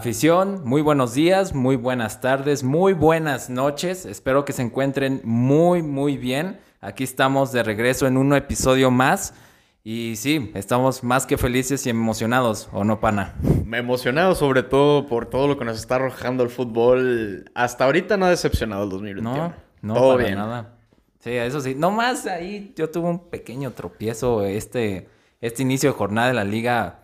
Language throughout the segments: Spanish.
Afición, muy buenos días, muy buenas tardes, muy buenas noches. Espero que se encuentren muy, muy bien. Aquí estamos de regreso en un episodio más. Y sí, estamos más que felices y emocionados, ¿o no, pana? Me emocionado sobre todo por todo lo que nos está arrojando el fútbol. Hasta ahorita no ha decepcionado el 2021. No, no, todo bien. nada. Sí, eso sí. No más ahí yo tuve un pequeño tropiezo este, este inicio de jornada de la liga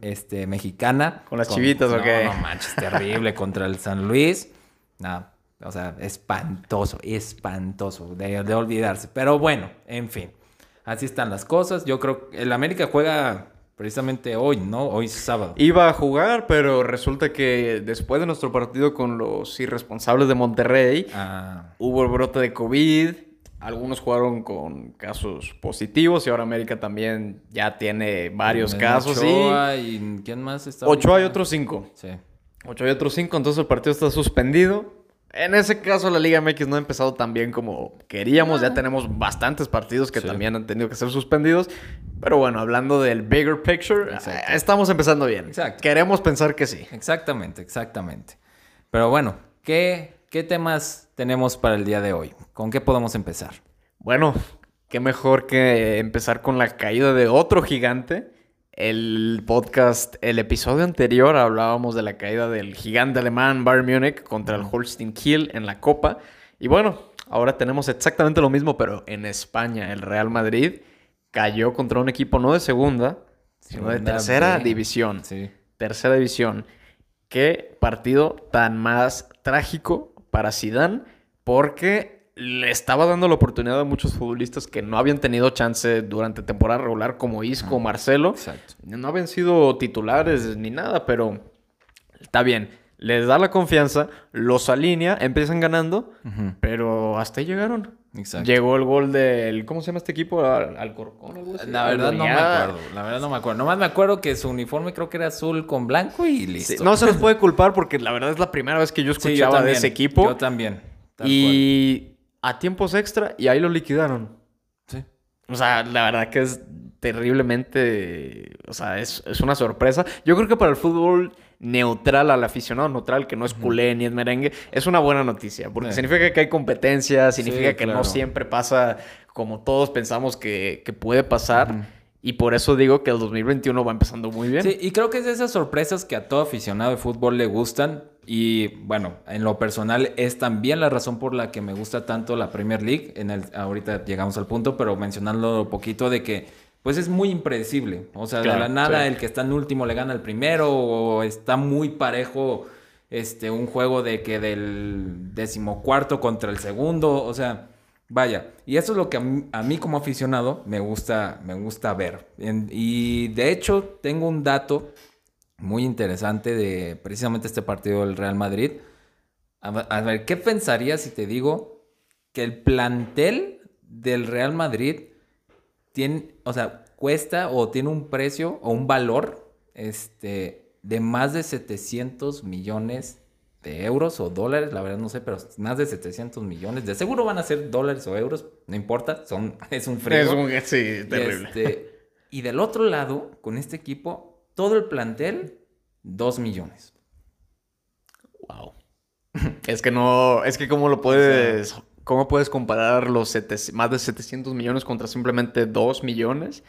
este, mexicana. ¿Con las chivitas o qué? No manches, terrible contra el San Luis. Nada, o sea, espantoso, espantoso de, de olvidarse. Pero bueno, en fin. Así están las cosas. Yo creo que el América juega precisamente hoy, ¿no? Hoy es sábado. Iba a jugar, pero resulta que después de nuestro partido con los irresponsables de Monterrey, ah. hubo el brote de COVID. Algunos jugaron con casos positivos y ahora América también ya tiene varios casos. Ochoa y ¿quién más está? Ocho hay otros cinco. Sí. Ocho hay otros cinco, entonces el partido está suspendido. En ese caso, la Liga MX no ha empezado tan bien como queríamos. Ya tenemos bastantes partidos que también han tenido que ser suspendidos. Pero bueno, hablando del bigger picture, eh, estamos empezando bien. Exacto. Queremos pensar que sí. Exactamente, exactamente. Pero bueno, ¿qué, ¿qué temas tenemos para el día de hoy? ¿Con qué podemos empezar? Bueno, qué mejor que empezar con la caída de otro gigante el podcast, el episodio anterior hablábamos de la caída del gigante alemán Bayern Múnich contra el Holstein Kiel en la Copa. Y bueno, ahora tenemos exactamente lo mismo, pero en España. El Real Madrid cayó contra un equipo no de segunda, sino de tercera división. Sí. Tercera división. Qué partido tan más trágico para Zidane, porque le estaba dando la oportunidad a muchos futbolistas que no habían tenido chance durante temporada regular, como Isco, Marcelo. Exacto. No habían sido titulares ni nada, pero está bien. Les da la confianza, los alinea, empiezan ganando, pero hasta ahí llegaron. Exacto. Llegó el gol del. ¿Cómo se llama este equipo? Alcorcón. La verdad no me acuerdo. La verdad no me acuerdo. Nomás me acuerdo que su uniforme creo que era azul con blanco y listo. no se les puede culpar porque la verdad es la primera vez que yo escuchaba de ese equipo. Yo también. Y a tiempos extra y ahí lo liquidaron. Sí. O sea, la verdad que es terriblemente, o sea, es, una sorpresa. Yo creo que para el fútbol neutral, al aficionado neutral, que no es culé ni es merengue, es una buena noticia, porque significa que hay competencia, significa que no siempre pasa como todos pensamos que, puede pasar. Y por eso digo que el 2021 va empezando muy bien. Sí, y creo que es de esas sorpresas que a todo aficionado de fútbol le gustan. Y bueno, en lo personal es también la razón por la que me gusta tanto la Premier League. En el, ahorita llegamos al punto, pero mencionando un poquito de que pues es muy impredecible. O sea, de la nada el que está en último le gana al primero o está muy parejo este, un juego de que del decimocuarto contra el segundo. O sea, Vaya, y eso es lo que a mí, como aficionado me gusta, me gusta ver. y de hecho tengo un dato muy interesante de precisamente este partido del Real Madrid. A, ver, ¿qué pensarías si te digo que el plantel del Real Madrid tiene, o sea, cuesta o tiene un precio o un valor este, de más de 700 millones de euros o dólares, la verdad no sé, pero más de 700 millones. De seguro van a ser dólares o euros, no importa, son, es un frío. Es un, sí, terrible. Este, y del otro lado, con este equipo, todo el plantel, 2 millones. Wow. es que no, es que cómo lo puedes, cómo puedes comparar los más de 700 millones contra simplemente 2 millones.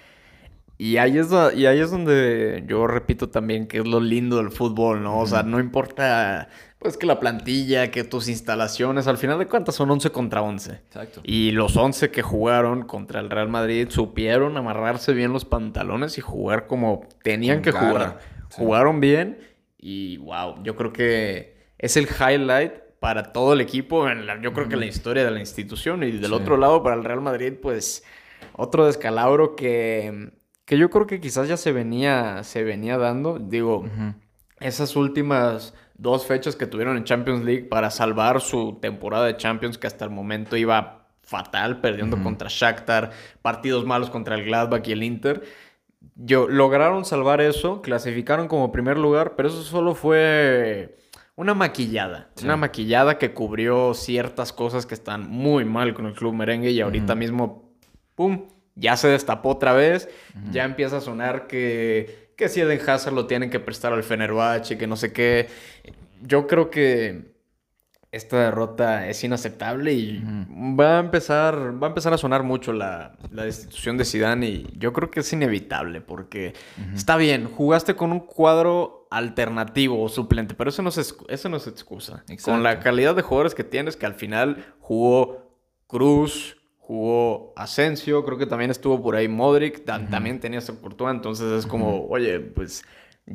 Y ahí, es, y ahí es donde yo repito también que es lo lindo del fútbol, ¿no? O sea, no importa pues que la plantilla, que tus instalaciones, al final de cuentas son 11 contra 11. Exacto. Y los 11 que jugaron contra el Real Madrid supieron amarrarse bien los pantalones y jugar como tenían que jugar. Jugaron bien y wow, yo creo que es el highlight para todo el equipo, en yo creo que la historia de la institución. Y del otro lado, para el Real Madrid, pues otro descalabro que, que yo creo que quizás ya se venía, se venía dando. Digo, esas últimas dos fechas que tuvieron en Champions League para salvar su temporada de Champions que hasta el momento iba fatal, perdiendo contra Shakhtar, partidos malos contra el Gladbach y el Inter. Yo, lograron salvar eso, clasificaron como primer lugar, pero eso solo fue una maquillada. Una maquillada que cubrió ciertas cosas que están muy mal con el club merengue y ahorita mismo, ¡pum! Ya se destapó otra vez, ya empieza a sonar que que si Eden Hazard lo tienen que prestar al Fenerbahce, que no sé qué. Yo creo que esta derrota es inaceptable y va a empezar va a empezar a sonar mucho la, la, destitución de Zidane y yo creo que es inevitable porque está bien, jugaste con un cuadro alternativo o suplente, pero eso no es, eso no es excusa. Con la calidad de jugadores que tienes, que al final jugó Cruz, jugó Asensio, creo que también estuvo por ahí Modric, también tenía esa oportunidad, entonces es como, oye, pues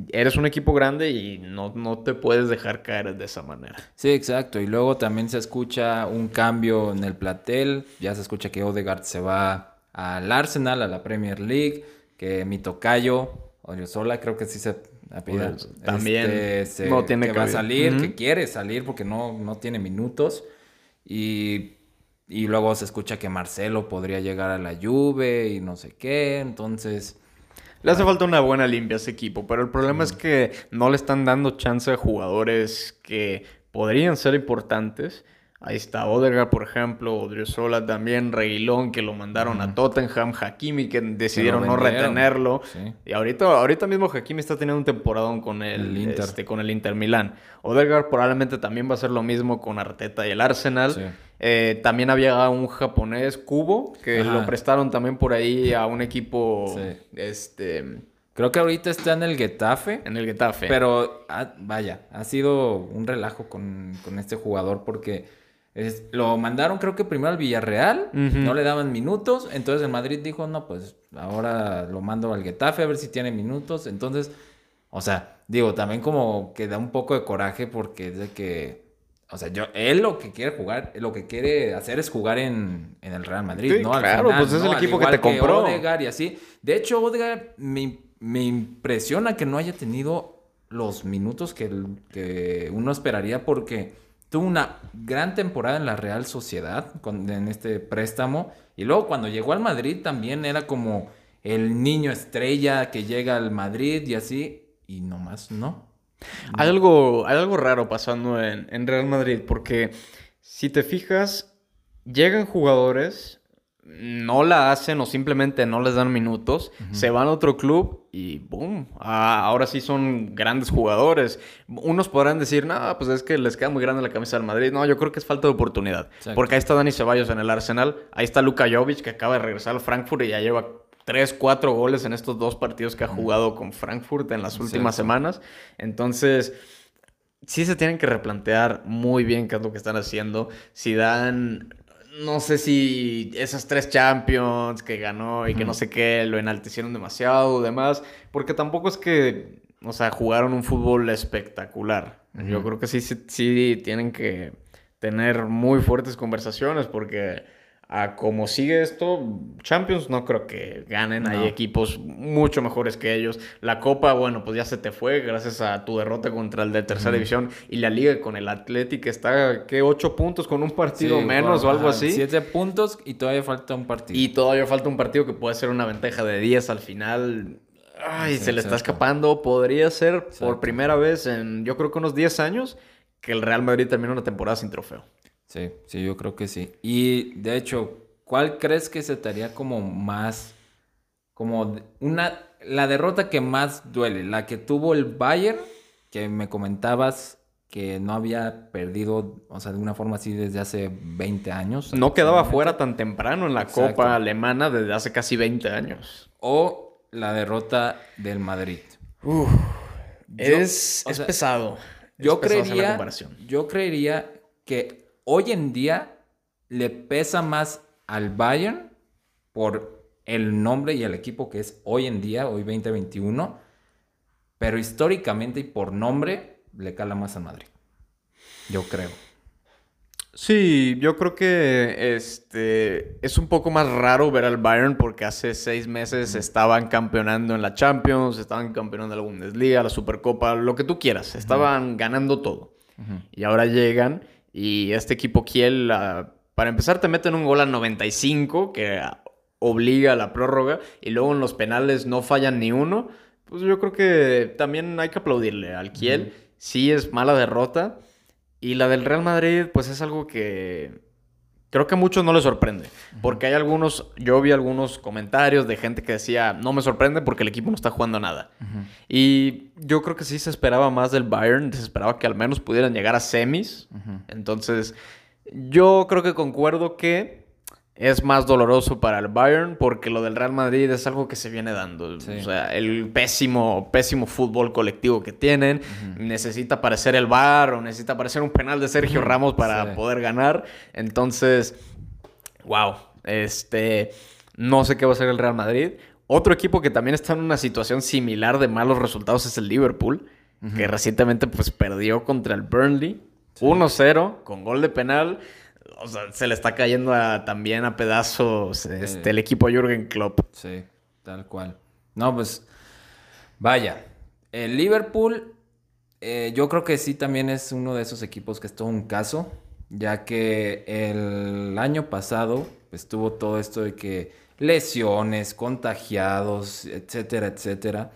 eres un equipo grande y no, no te puedes dejar caer de esa manera. Sí, exacto. Y luego también se escucha un cambio en el platel. Ya se escucha que Odegaard se va al Arsenal, a la Premier League, que mi tocayo, Sola, creo que sí se también este, no tiene que va a salir, que quiere salir porque no, no tiene minutos. Y, y luego se escucha que Marcelo podría llegar a la Juve y no sé qué. Entonces le hace falta una buena limpia a ese equipo, pero el problema es que no le están dando chance a jugadores que podrían ser importantes. Ahí está Odegaard, por ejemplo, Odriozola también, Reguilón, que lo mandaron a Tottenham, Hakimi, que decidieron no retenerlo. Y ahorita, ahorita mismo Hakimi está teniendo un temporadón con el, Inter. Este, con el Inter Milán. Odegaard probablemente también va a hacer lo mismo con Arteta y el Arsenal. Eh, también había un japonés, Kubo, que lo prestaron también por ahí a un equipo. Este. Creo que ahorita está en el Getafe. En el Getafe. Pero, ah, vaya, ha sido un relajo con, este jugador porque lo mandaron creo que primero al Villarreal, no le daban minutos, entonces el Madrid dijo, no, pues ahora lo mando al Getafe a ver si tiene minutos. Entonces, o sea, digo, también como que da un poco de coraje porque es de que o sea, yo, él lo que quiere jugar, lo que quiere hacer es jugar en, el Real Madrid, ¿no? claro, pues es el equipo que te compró. Odegaard y así. De hecho, Odegaard me, me, impresiona que no haya tenido los minutos que, que, uno esperaría porque tuvo una gran temporada en la Real Sociedad con, en este préstamo. Y luego cuando llegó al Madrid también era como el niño estrella que llega al Madrid y así. Y nomás no. Hay algo, hay algo raro pasando en, Real Madrid, porque si te fijas, llegan jugadores, no la hacen o simplemente no les dan minutos, se van a otro club y ¡boom! Ah, ahora sí son grandes jugadores. Unos podrán decir, no, pues es que les queda muy grande la camisa del Madrid. No, yo creo que es falta de oportunidad. Porque ahí está Dani Ceballos en el Arsenal, ahí está Luka Jovic que acaba de regresar al Frankfurt y ya lleva tres, cuatro goles en estos dos partidos que ha jugado con Frankfurt en las últimas semanas. Entonces, sí se tienen que replantear muy bien qué es lo que están haciendo. Si dan, no sé si esas tres Champions que ganó y que no sé qué, lo enaltecieron demasiado o demás, porque tampoco es que, o sea, jugaron un fútbol espectacular. Yo creo que sí, sí, sí tienen que tener muy fuertes conversaciones porque a como sigue esto, Champions no creo que ganen. Hay equipos mucho mejores que ellos. La Copa, bueno, pues ya se te fue gracias a tu derrota contra el de tercera división. Y la Liga con el Athletic está, ¿qué? ¿Ocho puntos con un partido menos o algo así? Siete puntos y todavía falta un partido. Y todavía falta un partido que puede ser una ventaja de 10 al final. Ay, se le está escapando. Podría ser por primera vez en, yo creo que unos 10 años, que el Real Madrid termine una temporada sin trofeo. Sí, sí, yo creo que sí. Y de hecho, ¿cuál crees que se te haría como más, como una, la derrota que más duele? La que tuvo el Bayern, que me comentabas que no había perdido, o sea, de una forma así desde hace 20 años. No quedaba fuera tan temprano en la Copa Alemana desde hace casi 20 años. O la derrota del Madrid. es, es pesado. Yo creería, yo creería que hoy en día le pesa más al Bayern por el nombre y el equipo que es hoy en día, hoy 2021, pero históricamente y por nombre le cala más al Madrid. Yo creo. Sí, yo creo que este es un poco más raro ver al Bayern porque hace seis meses estaban campeonando en la Champions, estaban campeonando en la Bundesliga, la Supercopa, lo que tú quieras, estaban ganando todo. Y ahora llegan y este equipo Kiel, ah, para empezar, te meten un gol a 95 que obliga a la prórroga y luego en los penales no fallan ni uno. Pues yo creo que también hay que aplaudirle al Kiel. Sí es mala derrota. Y la del Real Madrid, pues es algo que, creo que a muchos no les sorprende. Porque hay algunos, yo vi algunos comentarios de gente que decía, no me sorprende porque el equipo no está jugando nada. Y yo creo que sí se esperaba más del Bayern, se esperaba que al menos pudieran llegar a semis. Entonces, yo creo que concuerdo que es más doloroso para el Bayern porque lo del Real Madrid es algo que se viene dando. O sea, el pésimo, pésimo fútbol colectivo que tienen. Necesita parecer el bar o necesita parecer un penal de Sergio Ramos para poder ganar. Entonces, wow. Este, no sé qué va a hacer el Real Madrid. Otro equipo que también está en una situación similar de malos resultados es el Liverpool, que recientemente pues perdió contra el Burnley 1-0 con gol de penal o sea, se le está cayendo también a pedazos este, el equipo Jürgen Klopp. Sí, tal cual. No, pues vaya, el Liverpool eh, yo creo que sí también es uno de esos equipos que es todo un caso, ya que el año pasado pues tuvo todo esto de que lesiones, contagiados, etcétera, etcétera.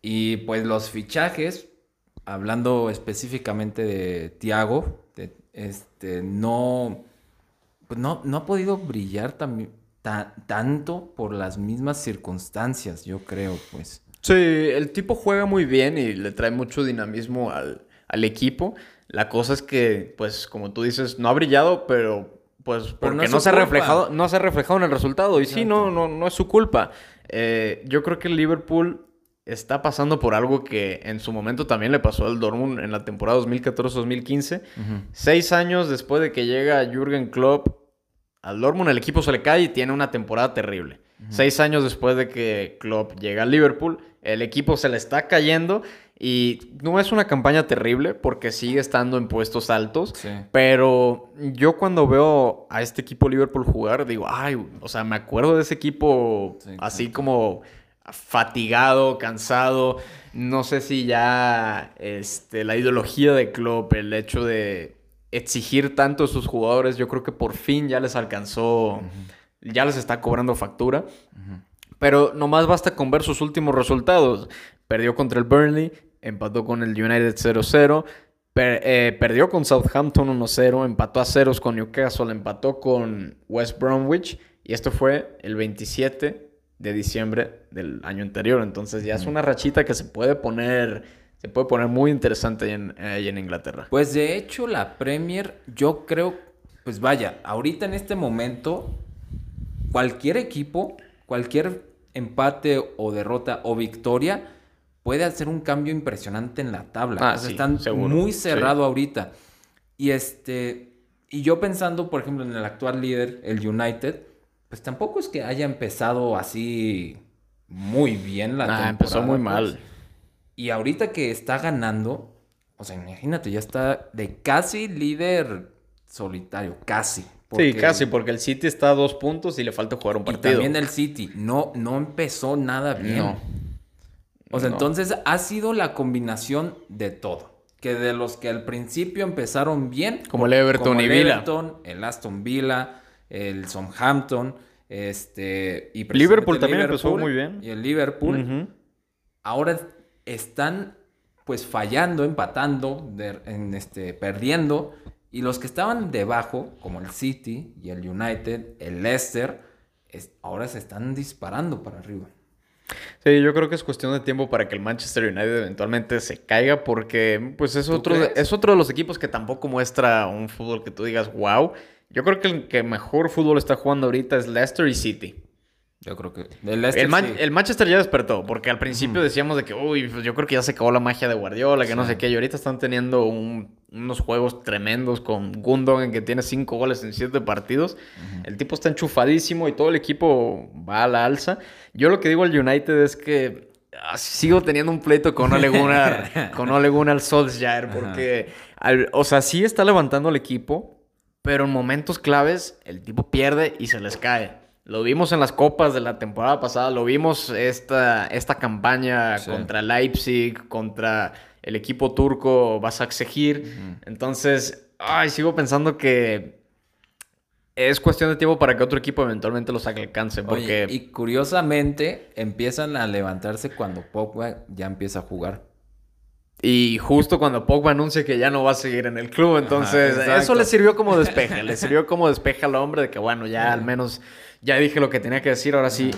Y pues los fichajes, hablando específicamente de Thiago, este, no, pues no, no ha podido brillar tanto por las mismas circunstancias, yo creo, pues. Sí, el tipo juega muy bien y le trae mucho dinamismo al, equipo. La cosa es que, pues, como tú dices, no ha brillado, pero pues porque no, se ha reflejado, no se ha reflejado en el resultado. Y sí, no, no, no es su culpa. Eh, yo creo que el Liverpool está pasando por algo que en su momento también le pasó al Dortmund en la temporada 2014-2015. Seis años después de que llega Jürgen Klopp al Dortmund, el equipo se le cae y tiene una temporada terrible. Seis años después de que Klopp llega al Liverpool, el equipo se le está cayendo y no es una campaña terrible porque sigue estando en puestos altos. Pero yo cuando veo a este equipo Liverpool jugar, digo, ay, o sea, me acuerdo de ese equipo así como fatigado, cansado. No sé si ya este, la ideología de Klopp, el hecho de exigir tanto a sus jugadores, yo creo que por fin ya les alcanzó, ya les está cobrando factura. Pero nomás basta con ver sus últimos resultados. Perdió contra el Burnley, empató con el United 0-0, eh, perdió con Southampton 1-0, empató a ceros con Newcastle, empató con West Bromwich y esto fue el 27 de diciembre del año anterior. Entonces ya es una rachita que se puede poner, se puede poner muy interesante ahí en, Inglaterra. Pues de hecho la Premier, yo creo, pues vaya, ahorita en este momento, cualquier equipo, cualquier empate o derrota o victoria puede hacer un cambio impresionante en la tabla. Ah, están muy cerrado ahorita. Y este, y yo pensando, por ejemplo, en el actual líder, el United, pues tampoco es que haya empezado así muy bien la temporada. empezó muy mal. Y ahorita que está ganando, o sea, imagínate, ya está de casi líder solitario, casi. sí, casi, porque el City está a dos puntos y le falta jugar un partido. Y también el City no, no empezó nada bien. No. O sea, entonces ha sido la combinación de todo. Que de los que al principio empezaron bien. Como el Everton y el Villa. Everton, el Aston Villa, el Southampton, este, y Liverpool también empezó muy bien. Y el Liverpool ahora están pues fallando, empatando, en este, perdiendo. Y los que estaban debajo, como el City y el United, el Leicester, ahora se están disparando para arriba. Sí, yo creo que es cuestión de tiempo para que el Manchester United eventualmente se caiga porque pues es otro, es otro de los equipos que tampoco muestra un fútbol que tú digas, wow. Yo creo que el que mejor fútbol está jugando ahorita es Leicester y City. Yo creo que. El, el, Manchester ya despertó, porque al principio decíamos de que, uy, pues yo creo que ya se acabó la magia de Guardiola, que no sé qué. Y ahorita están teniendo unos juegos tremendos con Gundogan, que tiene cinco goles en siete partidos. El tipo está enchufadísimo y todo el equipo va a la alza. Yo lo que digo al United es que ah, sigo teniendo un pleito con Ole Gunnar, con Ole Gunnar Solskjaer, porque, o sea, sí está levantando el equipo, pero en momentos claves el tipo pierde y se les cae. Lo vimos en las copas de la temporada pasada, lo vimos esta, esta campaña contra Leipzig, contra el equipo turco Basaksehir. Entonces, ay, sigo pensando que es cuestión de tiempo para que otro equipo eventualmente los alcance. Porque... y curiosamente empiezan a levantarse cuando Pogba ya empieza a jugar. Y justo cuando Pogba anuncia que ya no va a seguir en el club, entonces eso le sirvió como despeje, le sirvió como despeje al hombre de que bueno, ya al menos ya dije lo que tenía que decir, ahora sí,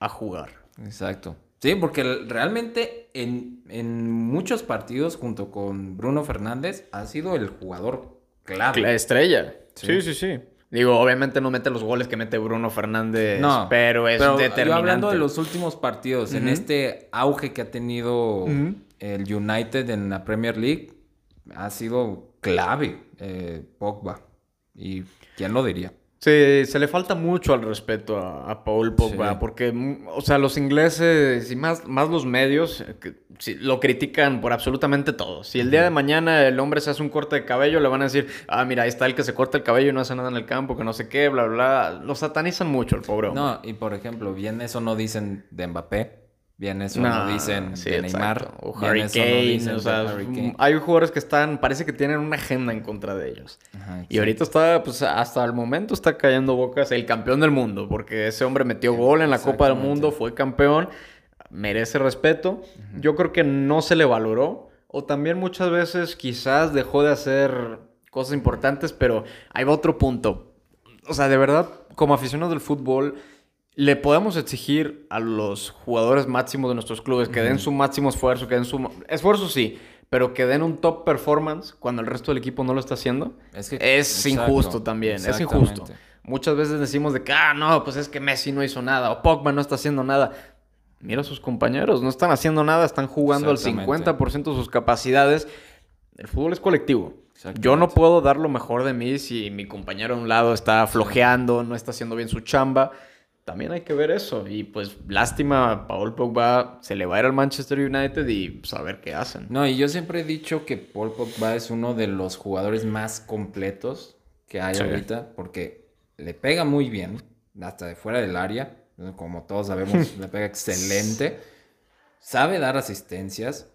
a jugar. Exacto. Sí, porque realmente en, en muchos partidos junto con Bruno Fernández ha sido el jugador clave. La estrella. Sí, sí, sí. Digo, obviamente no mete los goles que mete Bruno Fernández, no, pero es determinante. Yo hablando de los últimos partidos, en este auge que ha tenido el United en la Premier League, ha sido clave eh, Pogba. ¿Y quién lo diría? Sí, se le falta mucho al respeto a, Paul Pogba, porque, o sea, los ingleses y más, más los medios eh, lo critican por absolutamente todo. Si el día de mañana el hombre se hace un corte de cabello, le van a decir, ah, mira, ahí está el que se corta el cabello y no hace nada en el campo, que no sé qué, bla, bla. Lo satanizan mucho el pobre hombre. No, y por ejemplo, bien eso no dicen de Mbappé. Bien, eso no, dicen de Neymar. O Harry Kane. o sea, hay jugadores que están, parece que tienen una agenda en contra de ellos. y ahorita está, pues hasta el momento está cayendo bocas el campeón del mundo, porque ese hombre metió gol en la Copa del Mundo, fue campeón, merece respeto. Yo creo que no se le valoró, o también muchas veces quizás dejó de hacer cosas importantes, pero hay otro punto. O sea, de verdad, como aficionado del fútbol le podemos exigir a los jugadores máximos de nuestros clubes que den su máximo esfuerzo, que den su... Esfuerzo sí, pero que den un top performance cuando el resto del equipo no lo está haciendo. Es, es injusto también, es injusto. Muchas veces decimos de que, ah, no, pues es que Messi no hizo nada o Pogba no está haciendo nada. Mira a sus compañeros, no están haciendo nada, están jugando al 50% de sus capacidades. El fútbol es colectivo. Yo no puedo dar lo mejor de mí si mi compañero a un lado está flojeando, no está haciendo bien su chamba también hay que ver eso. Y pues lástima, Paul Pogba se le va a ir al Manchester United y saber pues, qué hacen. No, y yo siempre he dicho que Paul Pogba es uno de los jugadores más completos que hay ahorita porque le pega muy bien, hasta de fuera del área. Como todos sabemos, le pega excelente. Sabe dar asistencias.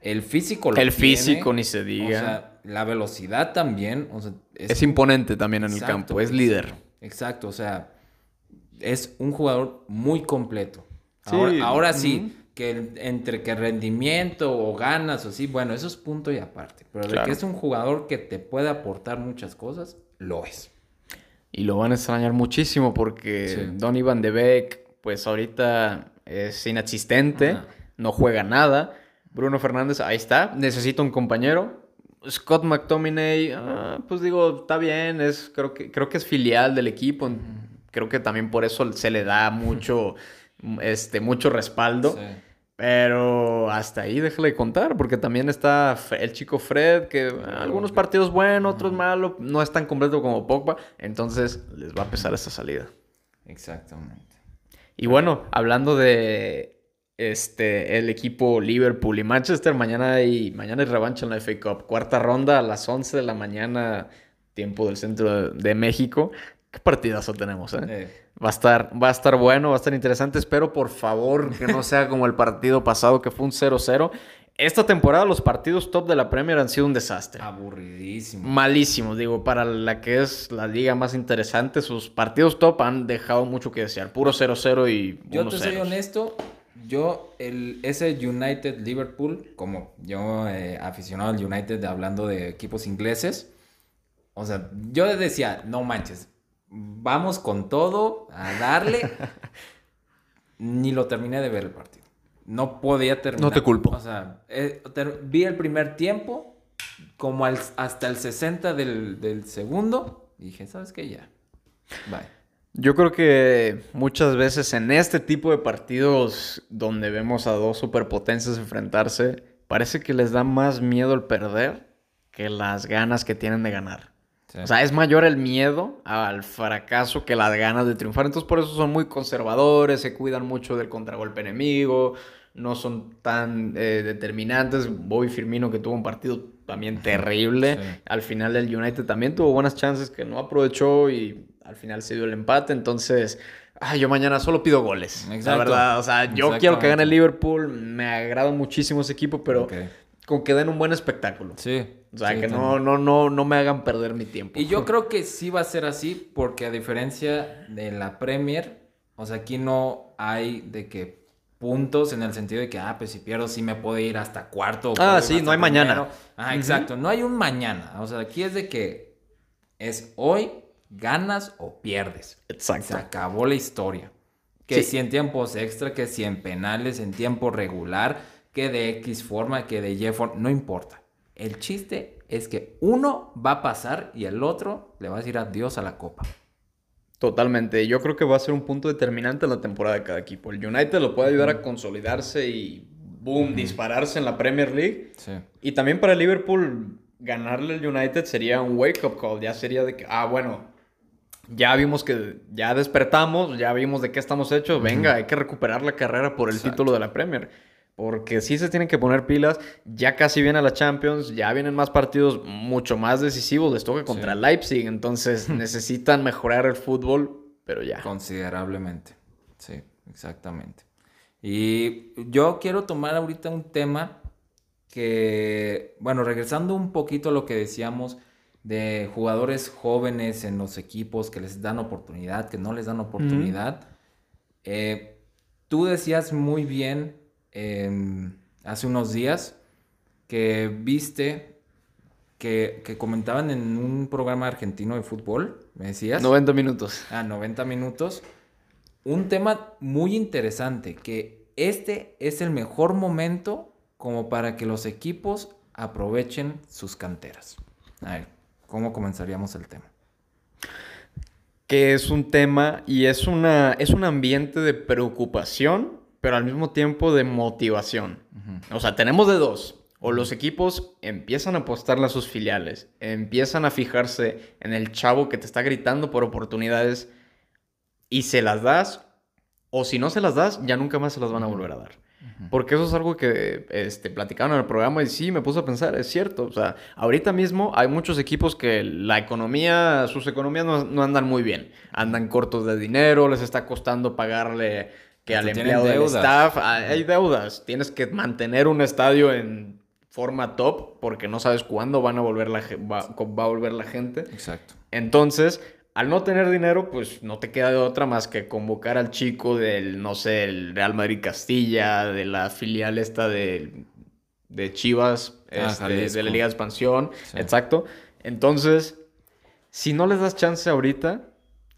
El físico lo El físico ni se diga. O sea, la velocidad también. es, imponente también en el campo, es líder. Exacto, o sea, es un jugador muy completo. Ahora, sí, que entre que rendimiento o ganas o sí, bueno, eso es punto y aparte. Pero de que es un jugador que te puede aportar muchas cosas, lo es. Y lo van a extrañar muchísimo porque Don Iván de Beek, pues ahorita es inexistente, no juega nada. Bruno Fernández, ahí está, necesita un compañero. Scott McTominay, ah, pues digo, está bien, es, creo, que, creo que es filial del equipo creo que también por eso se le da mucho, este, mucho respaldo. Pero hasta ahí déjale contar, porque también está el chico Fred, que algunos partidos buenos, otros malos, no es tan completo como Pogba, entonces les va a pesar esta salida. Exactamente. Y bueno, hablando de este el equipo Liverpool y Manchester, mañana hay, mañana hay revancha en la FA Cup, cuarta ronda a las 11 de la mañana, tiempo del centro de México. Qué partidazo tenemos, ¿eh? Va, a estar, va a estar bueno, va a estar interesante. Espero, por favor, que no sea como el partido pasado, que fue un 0-0. Esta temporada los partidos top de la Premier han sido un desastre. Aburridísimo. Malísimo. Digo, para la que es la liga más interesante, sus partidos top han dejado mucho que desear. Puro 0-0 y... Yo te soy honesto, yo, el, ese United Liverpool, como yo eh, aficionado al United hablando de equipos ingleses, o sea, yo decía, no manches, vamos con todo a darle. Ni lo terminé de ver el partido. No podía terminar. No te culpo. O sea, eh, vi el primer tiempo, como hasta el 60 del, segundo, y dije, ¿sabes qué? Ya. Bye. Yo creo que muchas veces en este tipo de partidos donde vemos a dos superpotencias enfrentarse, parece que les da más miedo el perder que las ganas que tienen de ganar. O sea, es mayor el miedo al fracaso que las ganas de triunfar. Entonces, por eso son muy conservadores, se cuidan mucho del contragolpe enemigo, no son tan eh, determinantes. Bobby Firmino, que tuvo un partido también terrible, al final del United también tuvo buenas chances que no aprovechó y al final se dio el empate. Entonces, yo mañana solo pido goles. La verdad, o sea, yo quiero que gane el Liverpool. Me agrada muchísimo ese equipo, pero con que den un buen espectáculo. Sí. O sea, que no, no, no, no me hagan perder mi tiempo. Y yo creo que sí va a ser así, porque a diferencia de la Premier, o sea, aquí no hay de que puntos en el sentido de que, ah, pues si pierdo sí me puedo ir hasta cuarto. Ah, sí, no hay mañana. Ah, exacto, no hay un mañana. O sea, aquí es de que es hoy, ganas o pierdes. Exacto. Se acabó la historia. Que si en tiempos extra, que si en penales, en tiempo regular, que de X forma, que de Y forma, no importa. El chiste es que uno va a pasar y el otro le va a decir adiós a la copa. Totalmente. Yo creo que va a ser un punto determinante en la temporada de cada equipo. El United lo puede ayudar a consolidarse y, boom, dispararse en la Premier League. Sí. Y también para Liverpool, ganarle al United sería un wake-up call. Ya sería de que, ah, bueno, ya vimos que ya despertamos, ya vimos de qué estamos hechos. Venga, hay que recuperar la carrera por el título de la Premier. Porque sí se tienen que poner pilas. Ya casi viene la Champions. Ya vienen más partidos mucho más decisivos. Les toca contra Leipzig. Entonces necesitan mejorar el fútbol. Pero ya. Considerablemente. Sí, exactamente. Y yo quiero tomar ahorita un tema que, bueno, regresando un poquito a lo que decíamos de jugadores jóvenes en los equipos que les dan oportunidad, que no les dan oportunidad. Eh, tú decías muy bien Em, hace unos días que viste que, comentaban en un programa argentino de fútbol, me decías. 90 minutos. Ah, 90 minutos. Un tema muy interesante, que este es el mejor momento como para que los equipos aprovechen sus canteras. A ver, ¿cómo comenzaríamos el tema? Que es un tema y es, una, es un ambiente de preocupación pero al mismo tiempo de motivación. O sea, tenemos de dos. O los equipos empiezan a apostarle a sus filiales, empiezan a fijarse en el chavo que te está gritando por oportunidades y se las das, o si no se las das, ya nunca más se las van a volver a dar. Porque eso es algo que este, platicaron en el programa y sí, me puse a pensar, es cierto. O sea, ahorita mismo hay muchos equipos que la economía, sus economías no, no andan muy bien. Andan cortos de dinero, les está costando pagarle que al empleado del staff ah, hay deudas. Tienes que mantener un estadio en forma top porque no sabes cuándo van a volver la, va, va a volver la gente. Exacto. Entonces, al no tener dinero, pues no te queda de otra más que convocar al chico del, no sé, el Real Madrid Castilla, de la filial esta de, de Chivas, ah, este, de la Liga de Expansión. Exacto. Entonces, si no les das chance ahorita,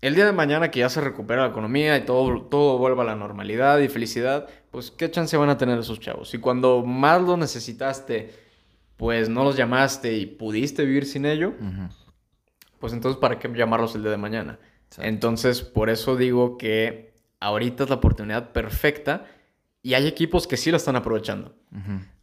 el día de mañana que ya se recupera la economía y todo, todo vuelva a la normalidad y felicidad, pues qué chance van a tener esos chavos. Y cuando más lo necesitaste, pues no los llamaste y pudiste vivir sin ello, pues entonces ¿para qué llamarlos el día de mañana? Entonces, por eso digo que ahorita es la oportunidad perfecta y hay equipos que sí la están aprovechando.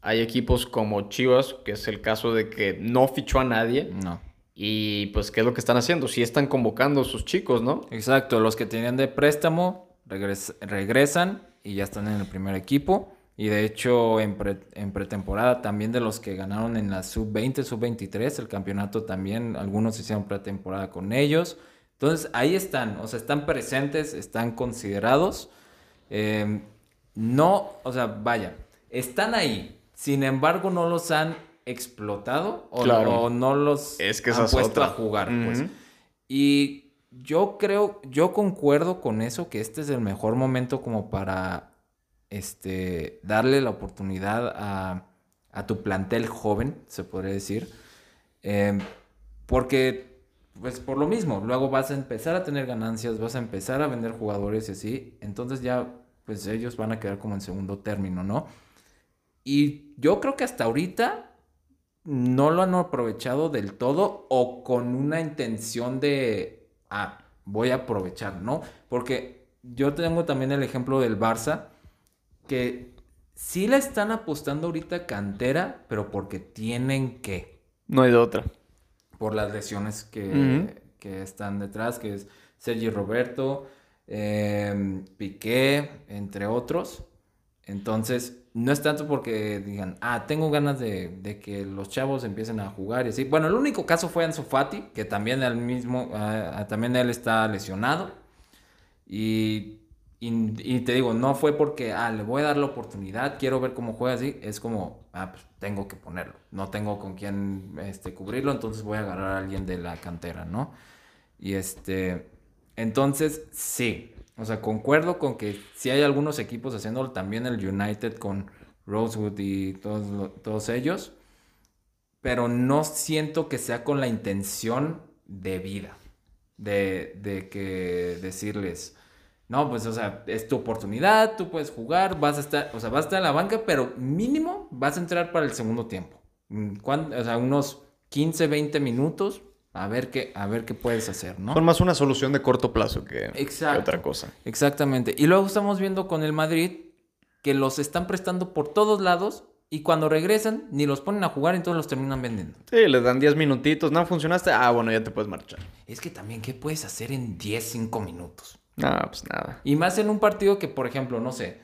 Hay equipos como Chivas, que es el caso de que no fichó a nadie. No y pues, ¿qué es lo que están haciendo? Sí están convocando a sus chicos, ¿no? Exacto, los que tenían de préstamo regresan y ya están en el primer equipo. Y de hecho, en, pretemporada también de los que ganaron en la sub-20, sub-23, el campeonato también, algunos hicieron pretemporada con ellos. Entonces, ahí están, o sea, están presentes, están considerados. Em, no, o sea, vaya, están ahí. Sin embargo, no los han explotado o, no los es que han puesto a jugar. pues. Y yo creo, yo concuerdo con eso, que este es el mejor momento como para este, darle la oportunidad a, tu plantel joven, se podría decir. Em, porque, pues por lo mismo, luego vas a empezar a tener ganancias, vas a empezar a vender jugadores y así. Entonces ya, pues ellos van a quedar como en segundo término, ¿no? Y yo creo que hasta ahorita no lo han aprovechado del todo o con una intención de, ah, voy a aprovechar, ¿no? Porque yo tengo también el ejemplo del Barça, que sí le están apostando ahorita cantera, pero porque tienen que. No hay de otra. Por las lesiones que, están detrás, que es Sergi Roberto, em, Piqué, entre otros. Entonces, no es tanto porque digan, ah, tengo ganas de, que los chavos empiecen a jugar y así. Bueno, el único caso fue Ansu Fati, que también él mismo, también él está lesionado. Y, y, te digo, no fue porque, ah, le voy a dar la oportunidad, quiero ver cómo juega así. Es como, ah, pues tengo que ponerlo. No tengo con quién este, cubrirlo, entonces voy a agarrar a alguien de la cantera, ¿no? Y este, entonces, sí, O sea, concuerdo con que si hay algunos equipos haciéndolo, también el United con Rosewood y todos, todos ellos, pero no siento que sea con la intención de vida, de, de que decirles, no, pues, o sea, es tu oportunidad, tú puedes jugar, vas a estar, o sea, vas a estar en la banca, pero mínimo vas a entrar para el segundo tiempo. Mm, o sea, unos 15, 20 minutos, a ver qué, a ver qué puedes hacer, ¿no? Son más una solución de corto plazo que, otra cosa. Exactamente. Y luego estamos viendo con el Madrid que los están prestando por todos lados y cuando regresan ni los ponen a jugar, entonces los terminan vendiendo. Sí, les dan 10 minutitos, no funcionaste, ah, bueno, ya te puedes marchar. Es que también, ¿qué puedes hacer en 10, 5 minutos? No, pues nada. Y más en un partido que, por ejemplo, no sé,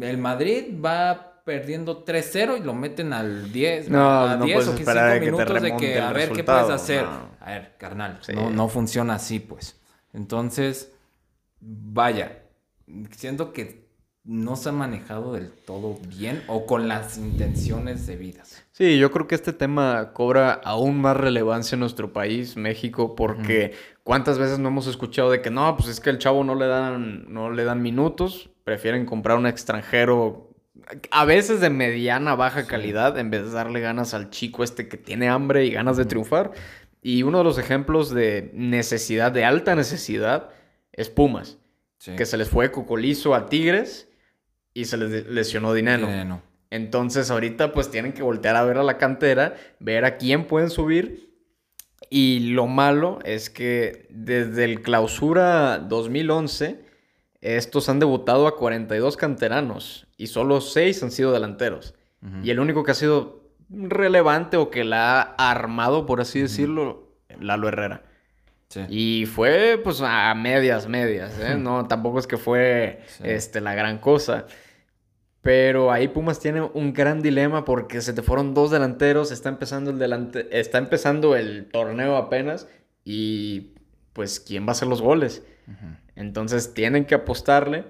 el Madrid va perdiendo 3-0 y lo meten al 10, no, a no 10 o 15 minutos de que a ver qué puedes hacer. A ver, carnal, no, no funciona así, pues. Entonces, vaya, siento que no se ha manejado del todo bien o con las intenciones debidas. Sí, yo creo que este tema cobra aún más relevancia en nuestro país, México, porque cuántas veces no hemos escuchado de que no, pues es que el chavo no le dan, no le dan minutos, prefieren comprar un extranjero a veces de mediana baja calidad en vez de darle ganas al chico este que tiene hambre y ganas de triunfar. Y uno de los ejemplos de necesidad, de alta necesidad, es Pumas. Que se les fue Cocolizo a Tigres y se les lesionó Dinero. Entonces ahorita pues tienen que voltear a ver a la cantera, ver a quién pueden subir. Y lo malo es que desde el clausura 2011, estos han debutado a 42 canteranos y solo 6 han sido delanteros. Y el único que ha sido relevante o que la ha armado, por así decirlo, Lalo Herrera. Y fue pues a medias, medias, ¿eh? No, tampoco es que fue este, la gran cosa. Pero ahí Pumas tiene un gran dilema porque se te fueron dos delanteros, está empezando el, delante está empezando el torneo apenas y pues quién va a hacer los goles. Entonces tienen que apostarle,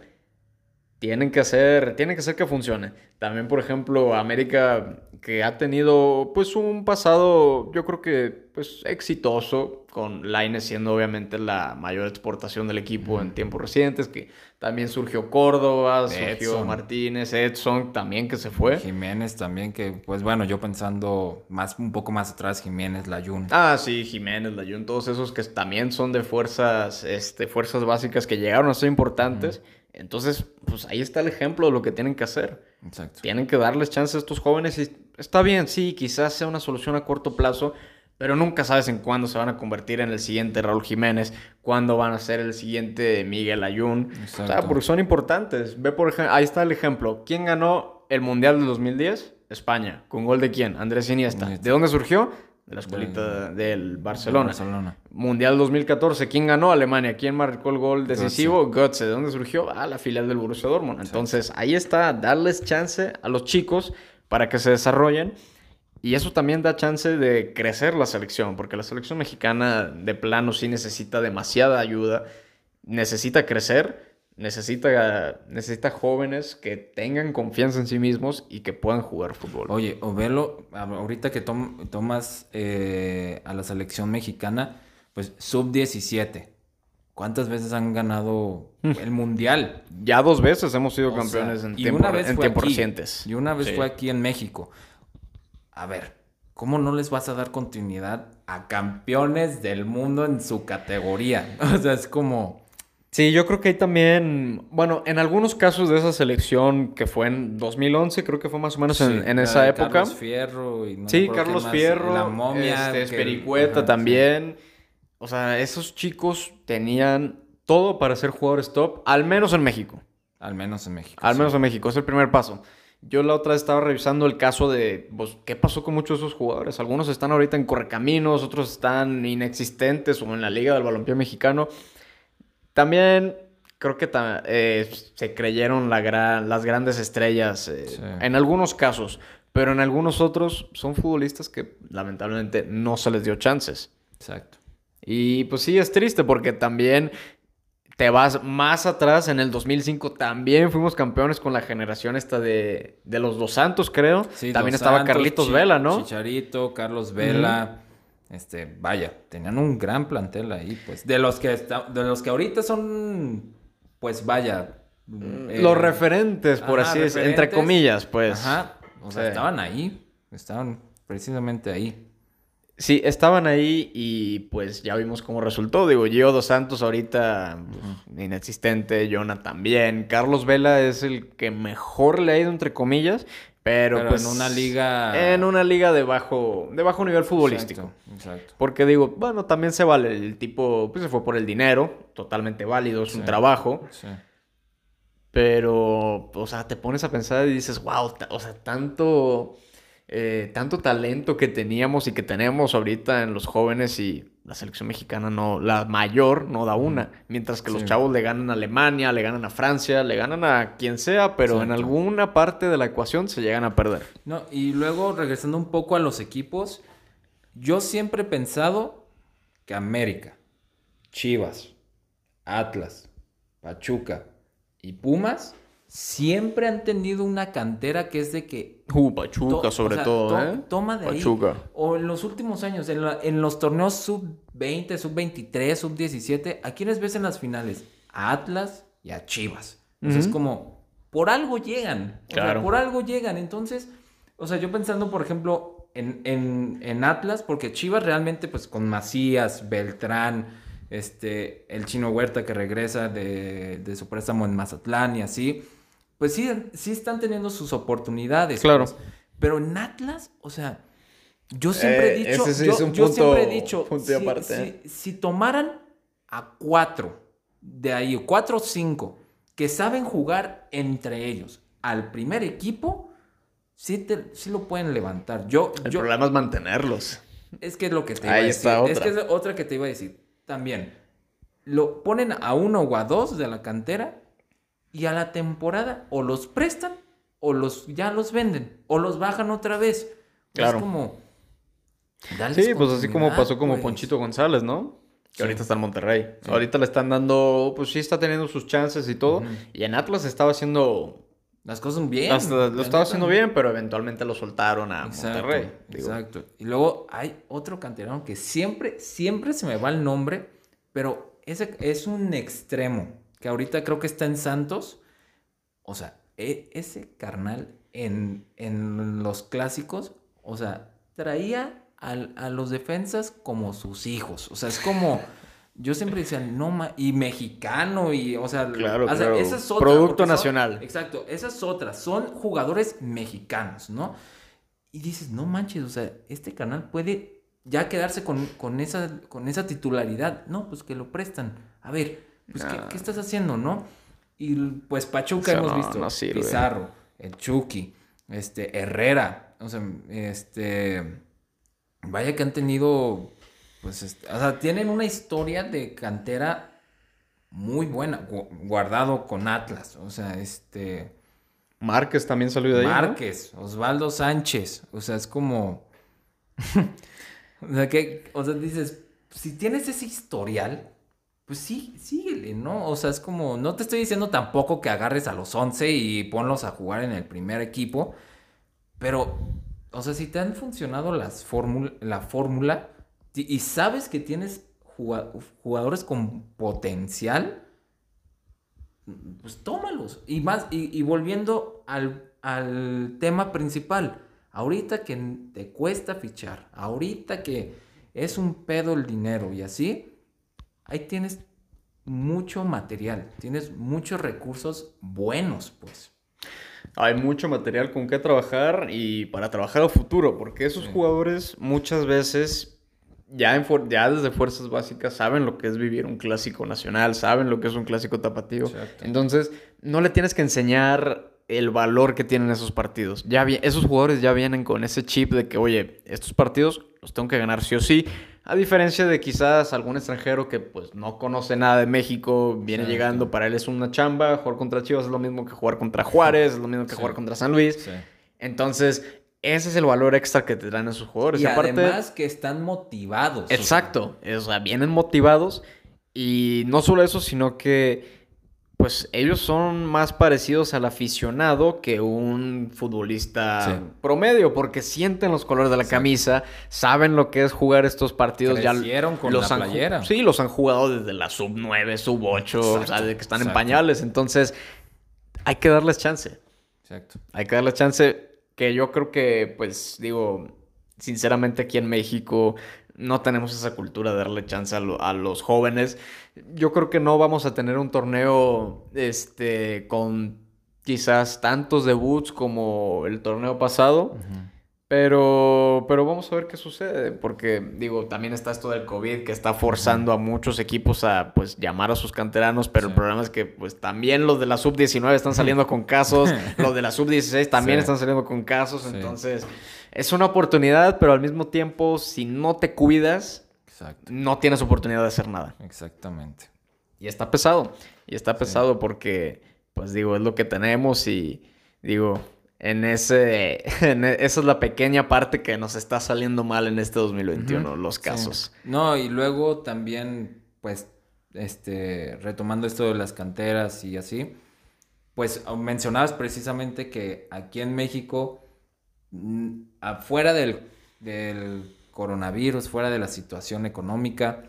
tienen que hacer, tienen que hacer que funcione. También, por ejemplo, América que ha tenido pues un pasado, yo creo que pues exitoso, con Laine siendo obviamente la mayor exportación del equipo en tiempos recientes, que también surgió Córdoba, surgió Martínez, Edson también que se fue. Jiménez también que pues bueno, yo pensando más un poco más atrás Jiménez, Layun. Ah, sí, Jiménez, Layun, todos esos que también son de fuerzas este fuerzas básicas que llegaron a ser importantes. Entonces, pues ahí está el ejemplo de lo que tienen que hacer. Exacto. Tienen que darles chance a estos jóvenes y está bien, sí, quizás sea una solución a corto plazo, pero nunca sabes en cuándo se van a convertir en el siguiente Raúl Jiménez, cuándo van a ser el siguiente Miguel Ayun. O sea, porque son importantes. Ve por ejemplo, ahí está el ejemplo. ¿Quién ganó el Mundial del 2010? España. ¿Con gol de quién? Andrés Iniesta. ¿De dónde surgió? De la escuelita del Barcelona. Barcelona. Mundial 2014, ¿quién ganó? Alemania. ¿Quién marcó el gol decisivo? Götze. ¿De dónde surgió? Ah, la filial del Borussia Dortmund. Entonces, ahí está, darles chance a los chicos para que se desarrollen. Y eso también da chance de crecer la selección, porque la selección mexicana de plano sí necesita demasiada ayuda, necesita crecer Necesita, necesita jóvenes que tengan confianza en sí mismos y que puedan jugar fútbol. Oye, o velo, ahorita que tomas eh, a la selección mexicana, pues sub-17. ¿Cuántas veces han ganado mm. el mundial? Ya dos veces hemos sido campeones en, tiempo, en tiempos recientes. Y una vez fue aquí en México. A ver, ¿cómo no les vas a dar continuidad a campeones del mundo en su categoría? O sea, es como... Sí, yo creo que hay también, bueno, en algunos casos de esa selección que fue en 2011, creo que fue más o menos en, esa época. Carlos Fierro. Y sí, Carlos Fierro. La momia. Este, Espericueta también. O sea, esos chicos tenían todo para ser jugadores top, al menos en México. Al menos en México. Al menos en México, es el primer paso. Yo la otra vez estaba revisando el caso de pues, qué pasó con muchos de esos jugadores. Algunos están ahorita en correcaminos, otros están inexistentes o en la Liga del Balompié Mexicano. También creo que eh, se creyeron las grandes estrellas eh, en algunos casos, pero en algunos otros son futbolistas que lamentablemente no se les dio chances. Exacto. Y pues sí, es triste porque también te vas más atrás, en el 2005 también fuimos campeones con la generación esta de, los Dos Santos, creo. Sí, también estaba Carlitos Vela, ¿no? Chicharito, Carlos Vela. Este, vaya, tenían un gran plantel ahí, pues. De los que, de los que ahorita son pues vaya. eh, Los referentes, por así decirlo, entre comillas, pues. Ajá. O sea, estaban ahí. Estaban precisamente ahí. Sí, estaban ahí y pues ya vimos cómo resultó. Digo, Gio Dos Santos ahorita pues, inexistente, Jonah también. Carlos Vela es el que mejor le ha ido, entre comillas, pero, pues en una liga... En una liga de bajo, de bajo nivel futbolístico. Exacto, Porque digo, bueno, también se vale. El tipo pues se fue por el dinero, totalmente válido, es un trabajo. Sí. Pero, o sea, te pones a pensar y dices, wow, o sea, tanto eh, tanto talento que teníamos y que tenemos ahorita en los jóvenes y la selección mexicana no, la mayor no da una, mientras que los chavos le ganan a Alemania, le ganan a Francia, le ganan a quien sea, pero en alguna parte de la ecuación se llegan a perder. No, y luego regresando un poco a los equipos, yo siempre he pensado que América, Chivas, Atlas, Pachuca y Pumas siempre han tenido una cantera que es de que... Uh, Pachuca sobre todo, ¿eh? Toma de Pachuca. ahí. O en los últimos años, en, los torneos sub-20, sub-23, sub-17, ¿a quiénes ves en las finales? A Atlas y a Chivas. Entonces es como, por algo llegan. claro. por algo llegan. Entonces, o sea, yo pensando, por ejemplo, en, en, Atlas, porque Chivas realmente, pues con Macías, Beltrán, este, el chino Huerta que regresa de, de su préstamo en Mazatlán y así pues sí, sí están teniendo sus oportunidades. Claro. Pues. Pero en Atlas, o sea, yo siempre he eh, dicho, yo, siempre he dicho, si, tomaran a cuatro de ahí, cuatro o cinco, que saben jugar entre ellos al primer equipo, sí, sí lo pueden levantar. Yo, El problema es mantenerlos. Es que es lo que te iba a decir. Es que es otra que te iba a decir. También, lo ponen a uno o a dos de la cantera y a la temporada o los prestan o los ya los venden o los bajan otra vez. Claro. Es como Sí, pues así como pasó como pues. Ponchito González, ¿no? Que ahorita está en Monterrey. Ahorita le están dando, pues sí está teniendo sus chances y todo. Y en Atlas estaba haciendo las cosas bien. lo estaba haciendo bien, pero eventualmente lo soltaron a Monterrey. Exacto. Y luego hay otro canterano que siempre, siempre se me va el nombre, pero ese es un extremo que ahorita creo que está en Santos. O sea, e, ese carnal en, en, los clásicos, o sea, traía a los defensas como sus hijos. O sea, es como... Yo siempre decía, no, ma y mexicano, y, o sea, claro, claro. Producto nacional. exacto, esas otras, son jugadores mexicanos, ¿no? Y dices, no manches, o sea, este canal puede ya quedarse con, con, esa, con esa titularidad. No, pues que lo prestan. A ver, pues, ¿qué, estás haciendo, no? Y pues Pachuca hemos visto, Pizarro, el Chucky, este, Herrera, o sea, este, vaya que han tenido, pues, este, o sea, tienen una historia de cantera muy buena, guardado con Atlas, o sea, este... Márquez también salió de ahí. Márquez, Osvaldo Sánchez, o sea, es como... o sea, que, o sea, dices, si tienes ese historial, pues sí, síguele, ¿no? O sea, es como, no te estoy diciendo tampoco que agarres a los 11 y ponlos a jugar en el primer equipo, pero, o sea, si te han funcionado las la fórmula y sabes que tienes jugadores con potencial, pues tómalos. Y más, y, volviendo al, al tema principal, ahorita que te cuesta fichar, ahorita que es un pedo el dinero y así, ahí tienes mucho material, tienes muchos recursos buenos, pues. Hay mucho material con que trabajar y para trabajar a futuro, porque esos jugadores muchas veces ya, en ya desde fuerzas básicas saben lo que es vivir un clásico nacional, saben lo que es un clásico tapatío. Entonces, no le tienes que enseñar el valor que tienen esos partidos. Ya esos jugadores ya vienen con ese chip de que, oye, estos partidos los tengo que ganar sí o sí a diferencia de quizás algún extranjero que pues no conoce nada de México, viene llegando, para él es una chamba, jugar contra Chivas es lo mismo que jugar contra Juárez, es lo mismo que jugar contra San Luis. Entonces, ese es el valor extra que te dan esos jugadores. Y además que están motivados. Exacto, o sea, vienen motivados y no solo eso, sino que pues ellos son más parecidos al aficionado que un futbolista promedio, porque sienten los colores de la camisa, saben lo que es jugar estos partidos. Crecieron ya con los la playera. Sí, los han jugado desde la sub 9, sub 8, o sea, de que están en pañales. Entonces, hay que darles chance. Exacto. Hay que darles chance que yo creo que, pues, digo, sinceramente aquí en México no tenemos esa cultura de darle chance a, los jóvenes. Yo creo que no vamos a tener un torneo este, con quizás tantos debuts como el torneo pasado. Pero, pero vamos a ver qué sucede, porque digo, también está esto del COVID que está forzando a muchos equipos a pues llamar a sus canteranos, pero el problema es que pues también los de la sub-19 están saliendo con casos, los de la sub-16 también están saliendo con casos, entonces es una oportunidad, pero al mismo tiempo si no te cuidas, no tienes oportunidad de hacer nada. Exactamente. Y está pesado, y está pesado porque pues digo, es lo que tenemos y digo, en ese, e, esa es la pequeña parte que nos está saliendo mal en este 2021, los casos. No, y luego también, pues, este, retomando esto de las canteras y así, pues mencionabas precisamente que aquí en México, afuera del, del coronavirus, fuera de la situación económica,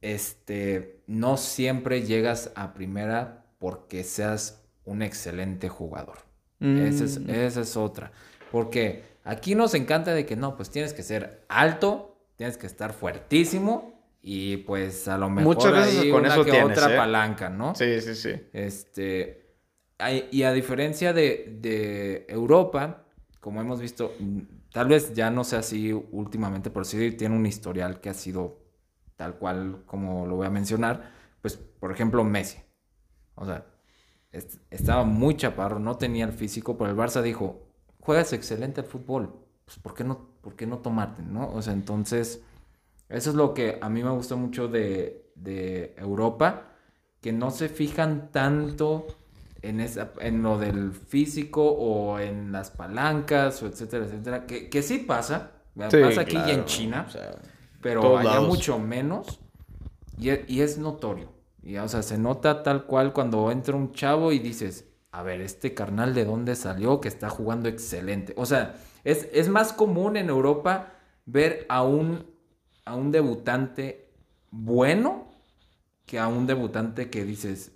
este, no siempre llegas a primera porque seas un excelente jugador. Esa, es, mm. esa es otra. Porque aquí nos encanta de que no, pues tienes que ser alto, tienes que estar fuertísimo y pues a lo mejor Muchas veces con eso que otra ¿eh? palanca, ¿no? Sí, sí, sí. Este, y a diferencia de, de, Europa, como hemos visto, tal vez ya no sea así últimamente, pero sí tiene un historial que ha sido tal cual como lo voy a mencionar, pues por ejemplo Messi. O sea, estaba muy chaparro, no tenía el físico, pero el Barça dijo, juegas excelente fútbol, pues ¿por qué no, por qué no tomarte, no? O sea, entonces, eso es lo que a mí me gustó mucho de Europa, que no se fijan tanto en, esa, en lo del físico o en las palancas, o etcétera, etcétera, que, que sí pasa, pasa aquí y en China, pero allá mucho menos, y, y es notorio. Y, o sea, se nota tal cual cuando entra un chavo y dices, a ver, este carnal de dónde salió que está jugando excelente. O sea, es, es más común en Europa ver a un, a un debutante bueno que a un debutante que dices,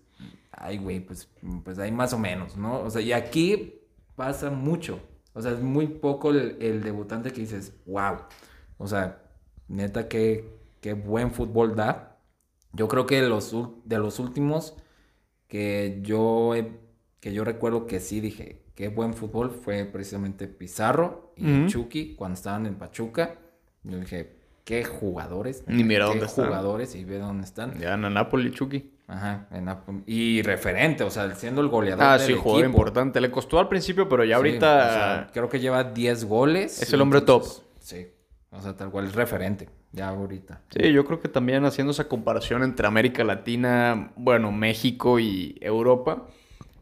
ay, güey, pues, pues hay más o menos, ¿no? O sea, y aquí pasa mucho. O sea, es muy poco el, debutante que dices, wow. O sea, neta, qué, qué buen fútbol da. Yo creo que los, de los últimos que yo, que yo recuerdo que sí dije, qué buen fútbol, fue precisamente Pizarro y Chucky cuando estaban en Pachuca. Yo dije, qué jugadores. Ni mira qué dónde jugadores y ve dónde están. Ya en Napoli, Chucky. Ajá, en. Y referente, o sea, siendo el goleador. Ah, sí, jugador importante. Le costó al principio, pero ya ahorita. creo que lleva 10 goles. Es el hombre top. Sí. O sea, tal cual es referente, ya ahorita. Sí, yo creo que también haciendo esa comparación entre América Latina, bueno, México y Europa,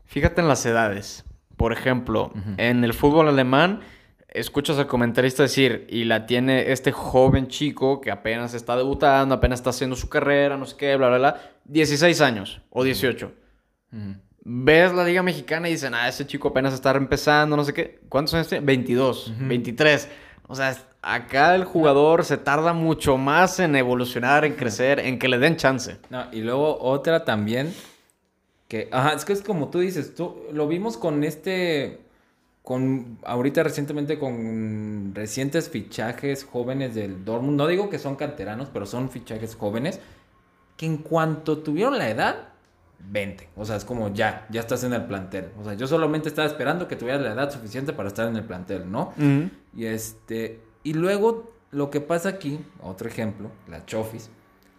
fíjate en las edades. Por ejemplo, en el fútbol alemán, escuchas al comentarista decir, y la tiene este joven chico que apenas está debutando, apenas está haciendo su carrera, no sé qué, bla, bla, bla, 16 años o 18. Ves la Liga Mexicana y dicen, ah, ese chico apenas está empezando, no sé qué. ¿Cuántos años tiene? 22, 23. O sea, acá el jugador se tarda mucho más en evolucionar, en crecer, en que le den chance. No, y luego otra también, que, ajá, es que es como tú dices, tú, lo vimos con este, con, ahorita recientemente con recientes fichajes jóvenes del Dortmund, no digo que son canteranos, pero son fichajes jóvenes, que en cuanto tuvieron la edad, 20. O sea, es como ya, ya estás en el plantel. O sea, yo solamente estaba esperando que tuvieras la edad suficiente para estar en el plantel, ¿no? Y este, y luego lo que pasa aquí, otro ejemplo, la Chofis,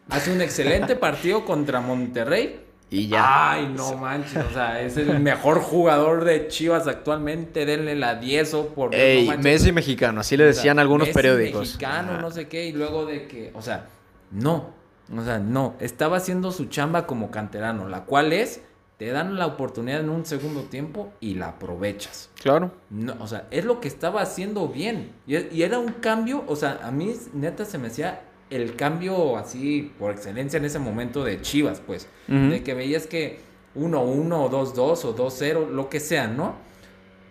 hace un excelente partido contra Monterrey. Y ya. Ay, no manches. O sea, es el mejor jugador de Chivas actualmente. Denle la 10 o por. Ey, Messi mexicano, así le decían algunos Messi periódicos. Mexicano, no sé qué. Y luego de que. O sea, no. O sea, no, estaba haciendo su chamba como canterano, la cual es, te dan la oportunidad en un segundo tiempo y la aprovechas. Claro. No, o sea, es lo que estaba haciendo bien. Y, era un cambio, o sea, a mí neta se me hacía el cambio así por excelencia en ese momento de Chivas, pues. De que veías que 1-1 o 2-2 o 2-0, lo que sea, ¿no?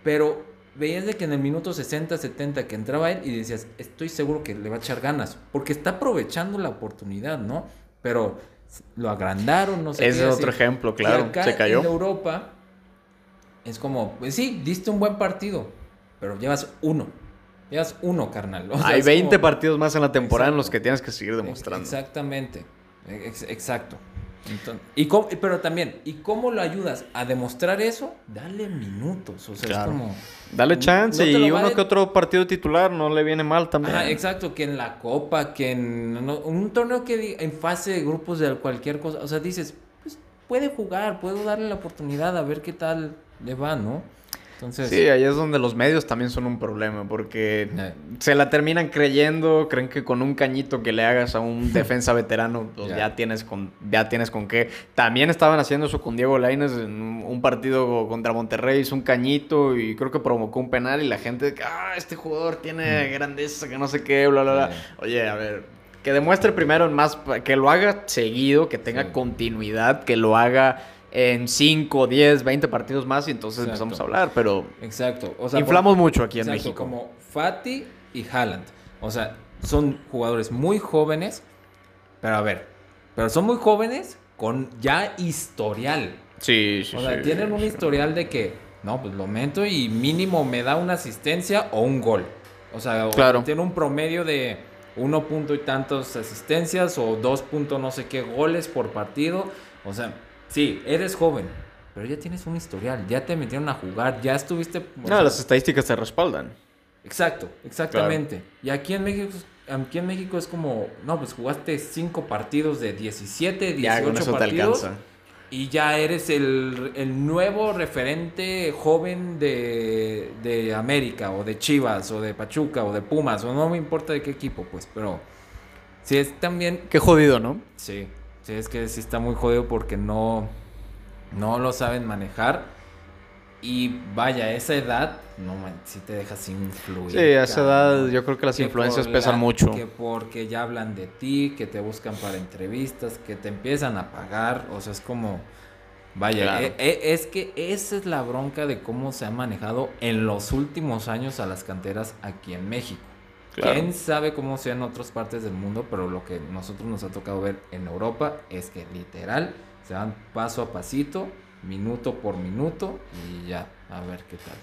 Pero veías de que en el minuto 60, 70 que entraba él y decías, estoy seguro que le va a echar ganas, porque está aprovechando la oportunidad, ¿no? Pero lo agrandaron, no sé. Ese es otro ejemplo, claro, se cayó. En Europa es como, pues sí, diste un buen partido, pero llevas uno. Llevas uno, carnal. Hay 20 partidos más en la temporada en los que tienes que seguir demostrando. Exactamente. Exacto y pero también, ¿y cómo lo ayudas a demostrar eso? Dale minutos. O sea, es como. Dale chance y uno que otro partido titular no le viene mal también. exacto, que en la Copa, que en un torneo que en fase de grupos de cualquier cosa. O sea, dices, pues puede jugar, puedo darle la oportunidad a ver qué tal le va, ¿no? Sí, ahí es donde los medios también son un problema, porque eh. se la terminan creyendo, creen que con un cañito que le hagas a un defensa veterano, pues ya, tienes con, ya tienes con qué. También estaban haciendo eso con Diego Lainez en un partido contra Monterrey, hizo un cañito y creo que provocó un penal y la gente, ah, este jugador tiene grandeza, que no sé qué, bla, bla, bla. Oye, a ver, que demuestre primero más, que lo haga seguido, que tenga continuidad, que lo haga en 5, 10, 20 partidos más y entonces empezamos a hablar, pero Exacto. inflamos mucho aquí en México. Como Fati y Haaland. O sea, son jugadores muy jóvenes, pero a ver, pero son muy jóvenes con ya historial. Sí, sí, O sea, tienen un historial de que, no, pues lo meto y mínimo me da una asistencia o un gol. O sea, claro. tiene un promedio de uno punto y tantas asistencias o dos punto no sé qué goles por partido. O sea, Sí, eres joven, pero ya tienes un historial, ya te metieron a jugar, ya estuviste... No, las estadísticas te respaldan. Exacto, exactamente. Y aquí en México aquí en México es como, no, pues jugaste cinco partidos de 17, 18 partidos. Y ya eres el, nuevo referente joven de, de, América, o de Chivas, o de Pachuca, o de Pumas, o no me importa de qué equipo, pues, pero si es también... Qué jodido, ¿no? Sí. Sí, es que sí está muy jodido porque no, no lo saben manejar. Y vaya, esa edad, no si te dejas influir. Sí, a esa edad yo creo que las influencias pesan mucho. Que porque ya hablan de ti, que te buscan para entrevistas, que te empiezan a pagar. O sea, es como. Vaya, e, e, es que esa es la bronca de cómo se ha manejado en los últimos años a las canteras aquí en México. Quién sabe cómo sea en otras partes del mundo, pero lo que nosotros nos ha tocado ver en Europa es que literal se van paso a pasito, minuto por minuto y ya, a ver qué tal.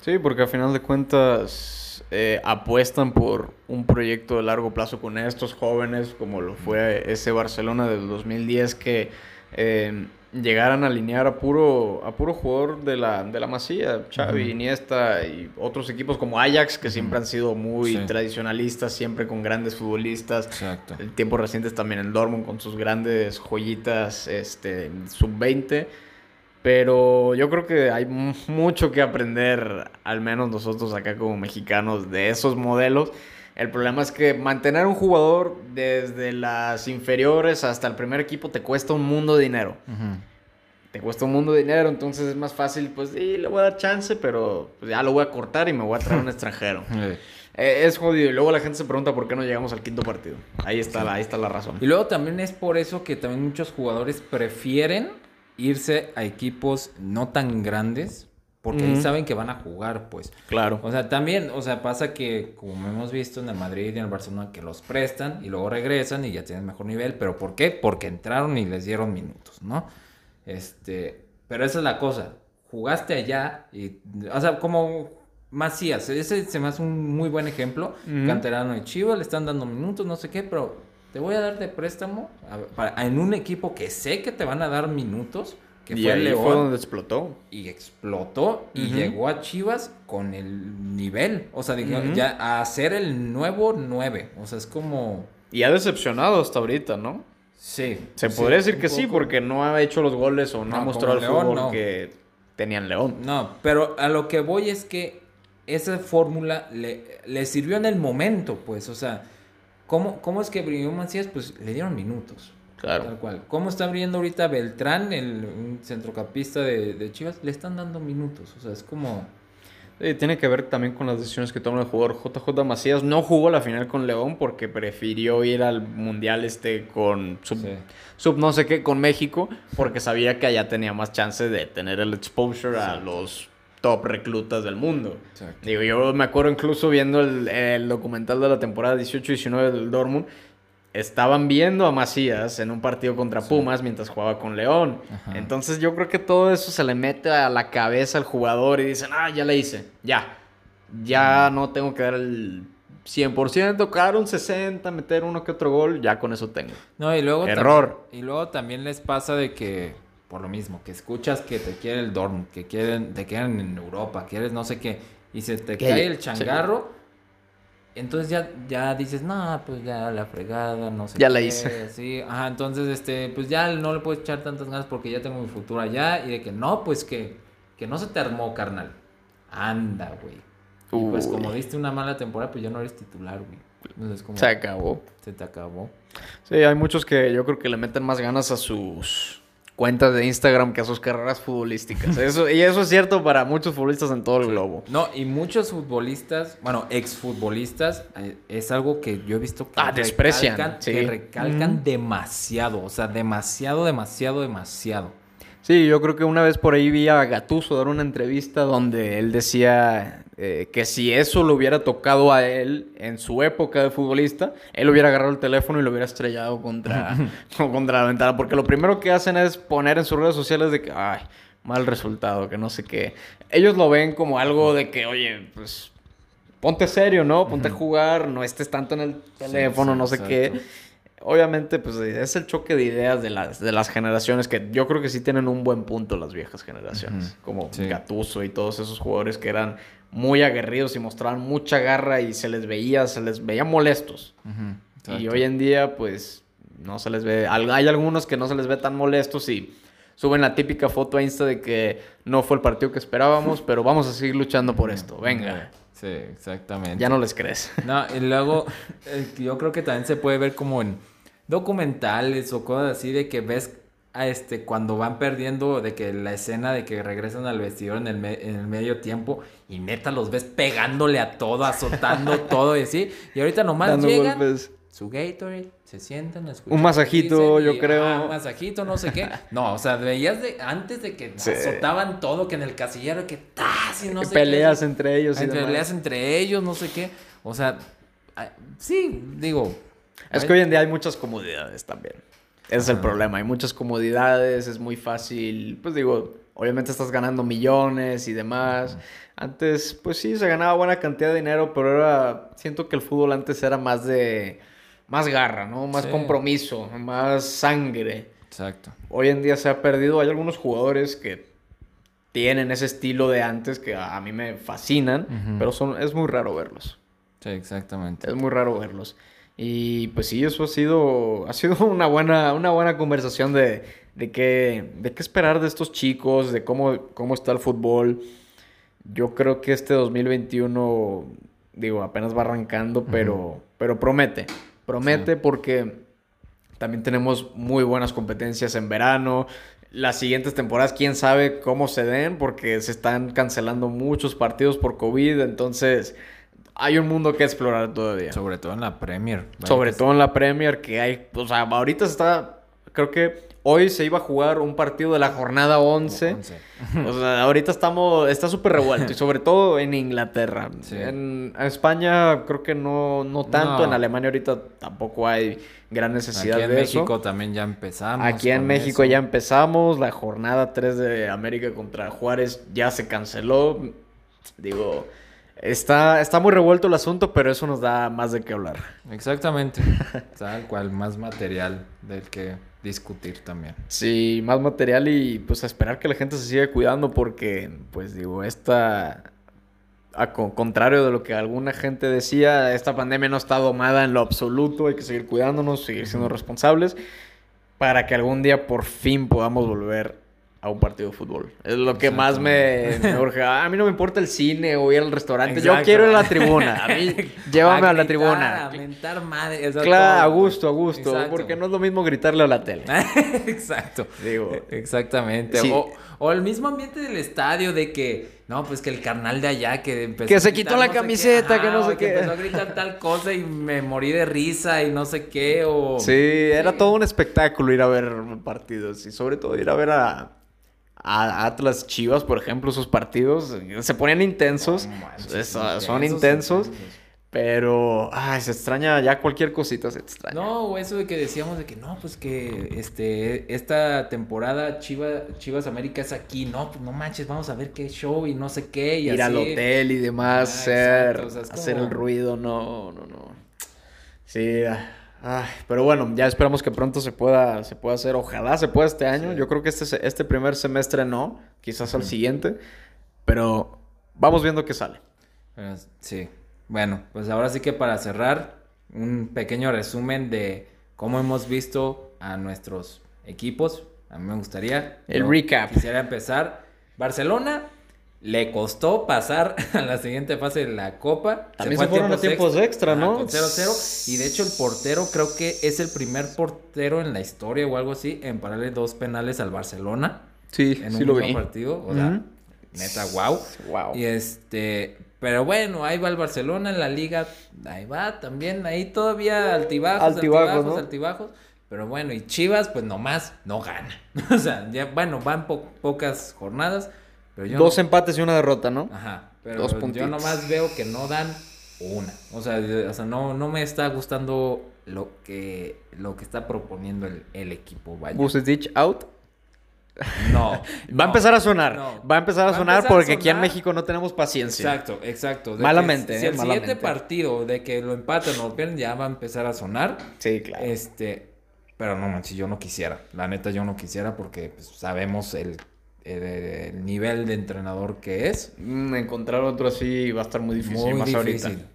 Sí, porque al final de cuentas eh, apuestan por un proyecto de largo plazo con estos jóvenes, como lo fue ese Barcelona del 2010 que... Eh, llegaran a alinear a puro, a puro jugador de la, de la Masía, Xavi, Iniesta y otros equipos como Ajax, que siempre han sido muy tradicionalistas, siempre con grandes futbolistas. Exacto. El tiempo reciente también en Dortmund con sus grandes joyitas este, sub-20. Pero yo creo que hay mucho que aprender, al menos nosotros acá como mexicanos, de esos modelos. El problema es que mantener un jugador desde las inferiores hasta el primer equipo te cuesta un mundo de dinero. Te cuesta un mundo de dinero, entonces es más fácil, pues, sí, le voy a dar chance, pero pues, ya lo voy a cortar y me voy a traer un extranjero. Eh, es jodido. Y luego la gente se pregunta por qué no llegamos al quinto partido. Ahí está, la, ahí está la razón. Y luego también es por eso que también muchos jugadores prefieren irse a equipos no tan grandes porque ahí saben que van a jugar, pues. Claro. O sea, también, o sea, pasa que, como hemos visto en el Madrid y en el Barcelona, que los prestan y luego regresan y ya tienen mejor nivel. ¿Pero por qué? Porque entraron y les dieron minutos, ¿no? Este, pero esa es la cosa. Jugaste allá y, o sea, como Macías, ese se me hace un muy buen ejemplo. Canterano de Chivas, le están dando minutos, no sé qué, pero te voy a dar de préstamo en un equipo que sé que te van a dar minutos y fue ahí fue donde explotó. Y explotó y llegó a Chivas con el nivel. O sea, ya a ser el nuevo 9. O sea, es como. Y ha decepcionado hasta ahorita, ¿no? Sí. Se podría decir que sí, porque no ha hecho los goles o no, ha mostrado el fútbol que tenían León. No, pero a lo que voy es que esa fórmula le, le sirvió en el momento, pues. O sea, ¿cómo, cómo es que brilló Macías? Pues le dieron minutos. Claro. Tal cual. ¿Cómo está abriendo ahorita Beltrán, el un centrocampista de, Chivas? Le están dando minutos. O sea, es como. Sí, tiene que ver también con las decisiones que toma el jugador. JJ Macías no jugó la final con León porque prefirió ir al mundial este con sub, Sí. sub no sé qué, con México, porque sabía que allá tenía más chance de tener el exposure a los top reclutas del mundo. Exacto. Digo, yo me acuerdo incluso viendo el, el documental de la temporada 18-19 del Dortmund. Estaban viendo a Macías en un partido contra Pumas mientras jugaba con León. Ajá. Entonces yo creo que todo eso se le mete a la cabeza al jugador y dicen, ah, ya le hice, ya. Ya no tengo que dar el 100%, claro, un 60%, meter uno que otro gol, ya con eso tengo. No, y luego Error. y luego también les pasa de que, por lo mismo, que escuchas que te quiere el dorm, que quieren, te quieren en Europa, quieres no sé qué, y se te Que- cae el changarro, entonces ya, ya dices, no, pues ya la fregada, no sé Ya la qué", hice. Sí, ajá, entonces, este, pues ya no le puedes echar tantas ganas porque ya tengo mi futuro allá, y de que no, pues que, que no se te armó, carnal. Anda, güey. Y pues como diste una mala temporada, pues ya no eres titular, güey. Entonces como Se acabó. se te acabó. Sí, hay muchos que yo creo que le meten más ganas a sus cuentas de Instagram que a sus carreras futbolísticas. Eso, y eso es cierto para muchos futbolistas en todo el globo. No, y muchos futbolistas, bueno, exfutbolistas, eh, es algo que yo he visto que Ah, desprecian, recalcan, sí. que recalcan Ujú. demasiado, o sea, demasiado, demasiado, demasiado. Sí, yo creo que una vez por ahí vi a Gatuso dar una entrevista donde él decía eh, que si eso lo hubiera tocado a él en su época de futbolista, él hubiera agarrado el teléfono y lo hubiera estrellado contra, contra la ventana. Porque lo primero que hacen es poner en sus redes sociales de que, ay, mal resultado, que no sé qué. Ellos lo ven como algo de que, oye, pues ponte serio, ¿no? Ponte a jugar, no estés tanto en el teléfono, sí, no sé exacto. qué. Obviamente, pues es el choque de ideas de las, de las generaciones que yo creo que sí tienen un buen punto las viejas generaciones, como Sí. Y todos esos jugadores que eran muy aguerridos y mostraban mucha garra y se les veía, se les veía molestos. Y hoy en día, pues, no se les ve. Hay algunos que no se les ve tan molestos y suben la típica foto a Insta de que no fue el partido que esperábamos, pero vamos a seguir luchando por esto. Venga. Sí, exactamente. Ya no les crees. No, y luego eh, yo creo que también se puede ver como en documentales o cosas así de que ves a este cuando van perdiendo de que la escena de que regresan al vestidor en el, me- en el medio tiempo y neta los ves pegándole a todo, azotando todo y así. Y ahorita nomás Dando llegan golpes. su Gatorade, se sientan, escuchan Un masajito, yo y, creo. ah, un masajito, no sé qué. No, o sea, veías de antes de que Sí. azotaban todo, que en el casillero que ¡tas! y no sé Peleas entre ellos y demás. peleas entre ellos, no sé qué. O sea, ah, sí, digo. Es que hoy en día hay muchas comodidades también. Ese es el problema. Hay muchas comodidades, es muy fácil. Pues digo, obviamente estás ganando millones y demás. Antes, pues sí, se ganaba buena cantidad de dinero, pero ahora siento que el fútbol antes era más de. Más garra, ¿no? Más Sí. compromiso, más sangre. Exacto. Hoy en día se ha perdido. Hay algunos jugadores que tienen ese estilo de antes que a mí me fascinan, pero son, es muy raro verlos. Sí, exactamente. Es muy raro verlos. Y pues sí, eso ha sido, ha sido una buena, una buena conversación de, de, qué, de qué esperar de estos chicos, de cómo, cómo está el fútbol. Yo creo que este 2021, digo, apenas va arrancando, pero, pero promete. Promete porque también tenemos muy buenas competencias en verano. Las siguientes temporadas, quién sabe cómo se den, porque se están cancelando muchos partidos por COVID. Entonces, hay un mundo que explorar todavía. Sobre todo en la Premier. Sobre todo en la Premier, que hay. O sea, ahorita se está. Creo que hoy se iba a jugar un partido de la jornada 11. once. O sea, ahorita estamos, está súper revuelto y sobre todo en Inglaterra. Sí. En España creo que no, no tanto, No. en Alemania ahorita tampoco hay gran necesidad Aquí en de México eso. también ya empezamos. Aquí en México eso. ya empezamos, la jornada 3 de América contra Juárez ya se canceló. Digo, está, está muy revuelto el asunto, pero eso nos da más de qué hablar. Exactamente. Tal cual, más material del que discutir también. Sí, más material y pues a esperar que la gente se siga cuidando porque, pues digo, esta, a co- contrario de lo que alguna gente decía, esta pandemia no está domada en lo absoluto, hay que seguir cuidándonos, seguir siendo responsables para que algún día por fin podamos volver a un partido de fútbol. Es lo que más me, me urge. A mí no me importa el cine o ir al restaurante, yo quiero ir a la tribuna. A mí, llévame a la tribuna. A mentar madre. Claro, a gusto, a gusto, Exacto. porque no es lo mismo gritarle a la tele. Exacto. Digo, Exactamente. Sí. O, o el mismo ambiente del estadio de que no, pues que el carnal de allá que empezó Que se gritar quitó la no sé qué, camiseta, que no sé qué. empezó a gritar tal cosa y me morí de risa y no sé qué, o... Sí, era todo un espectáculo ir a ver partidos y sobre todo ir a ver a, a Atlas Chivas, por ejemplo, esos partidos se ponían intensos, No manches, es- intensos, son intensos, intensos. pero ay, se extraña ya cualquier cosita se extraña. No, eso de que decíamos de que no, pues que este esta temporada Chivas Chivas América es aquí, no, pues no manches, vamos a ver qué show y no sé qué y ir al hotel y demás, Ah, hacer, exacto, o sea, es hacer el ruido, no, no, no. Sí, ah, ay, pero bueno, ya esperamos que pronto se pueda, se pueda hacer, ojalá se pueda este año. Sí. Yo creo que este, este primer semestre no, quizás al siguiente, pero vamos viendo qué sale. Sí. Bueno, pues ahora sí que para cerrar, un pequeño resumen de cómo hemos visto a nuestros equipos. A mí me gustaría. El recap. Quisiera empezar. Barcelona le costó pasar a la siguiente fase de la Copa. También fue se fueron a tiempos extra, Ajá, ¿no? Con 0-0. Y de hecho, el portero creo que es el primer portero en la historia o algo así en pararle dos penales al Barcelona Sí, en un mismo partido. O sea, Ujú. neta, wow. Wow. Y este, pero bueno, ahí va el Barcelona en la liga, ahí va también, ahí todavía altibajos, Altibajos, altibajos, ¿no? altibajos. Pero bueno, y Chivas, pues nomás no gana. o sea, ya, bueno, van po- pocas jornadas, pero yo Dos no- empates y una derrota, ¿no? Ajá, pero dos yo nomás veo que no dan una. O sea, o sea no, no me está gustando lo que, lo que está proponiendo el, el equipo, vaya. Vucetich out. No. Va a empezar a sonar. no. Va a empezar a Va a sonar empezar a porque aquí en. México no tenemos paciencia. Exacto, exacto. De Malamente, que si eh, el siguiente malamente. partido de que lo empatan o lo pierden ya va a empezar a sonar. Sí, claro. Este, pero no manches, yo no quisiera. La neta, yo no quisiera porque pues, sabemos el, el- el nivel de entrenador que es. Mm, encontrar otro así va a estar muy difícil, Muy más difícil. ahorita.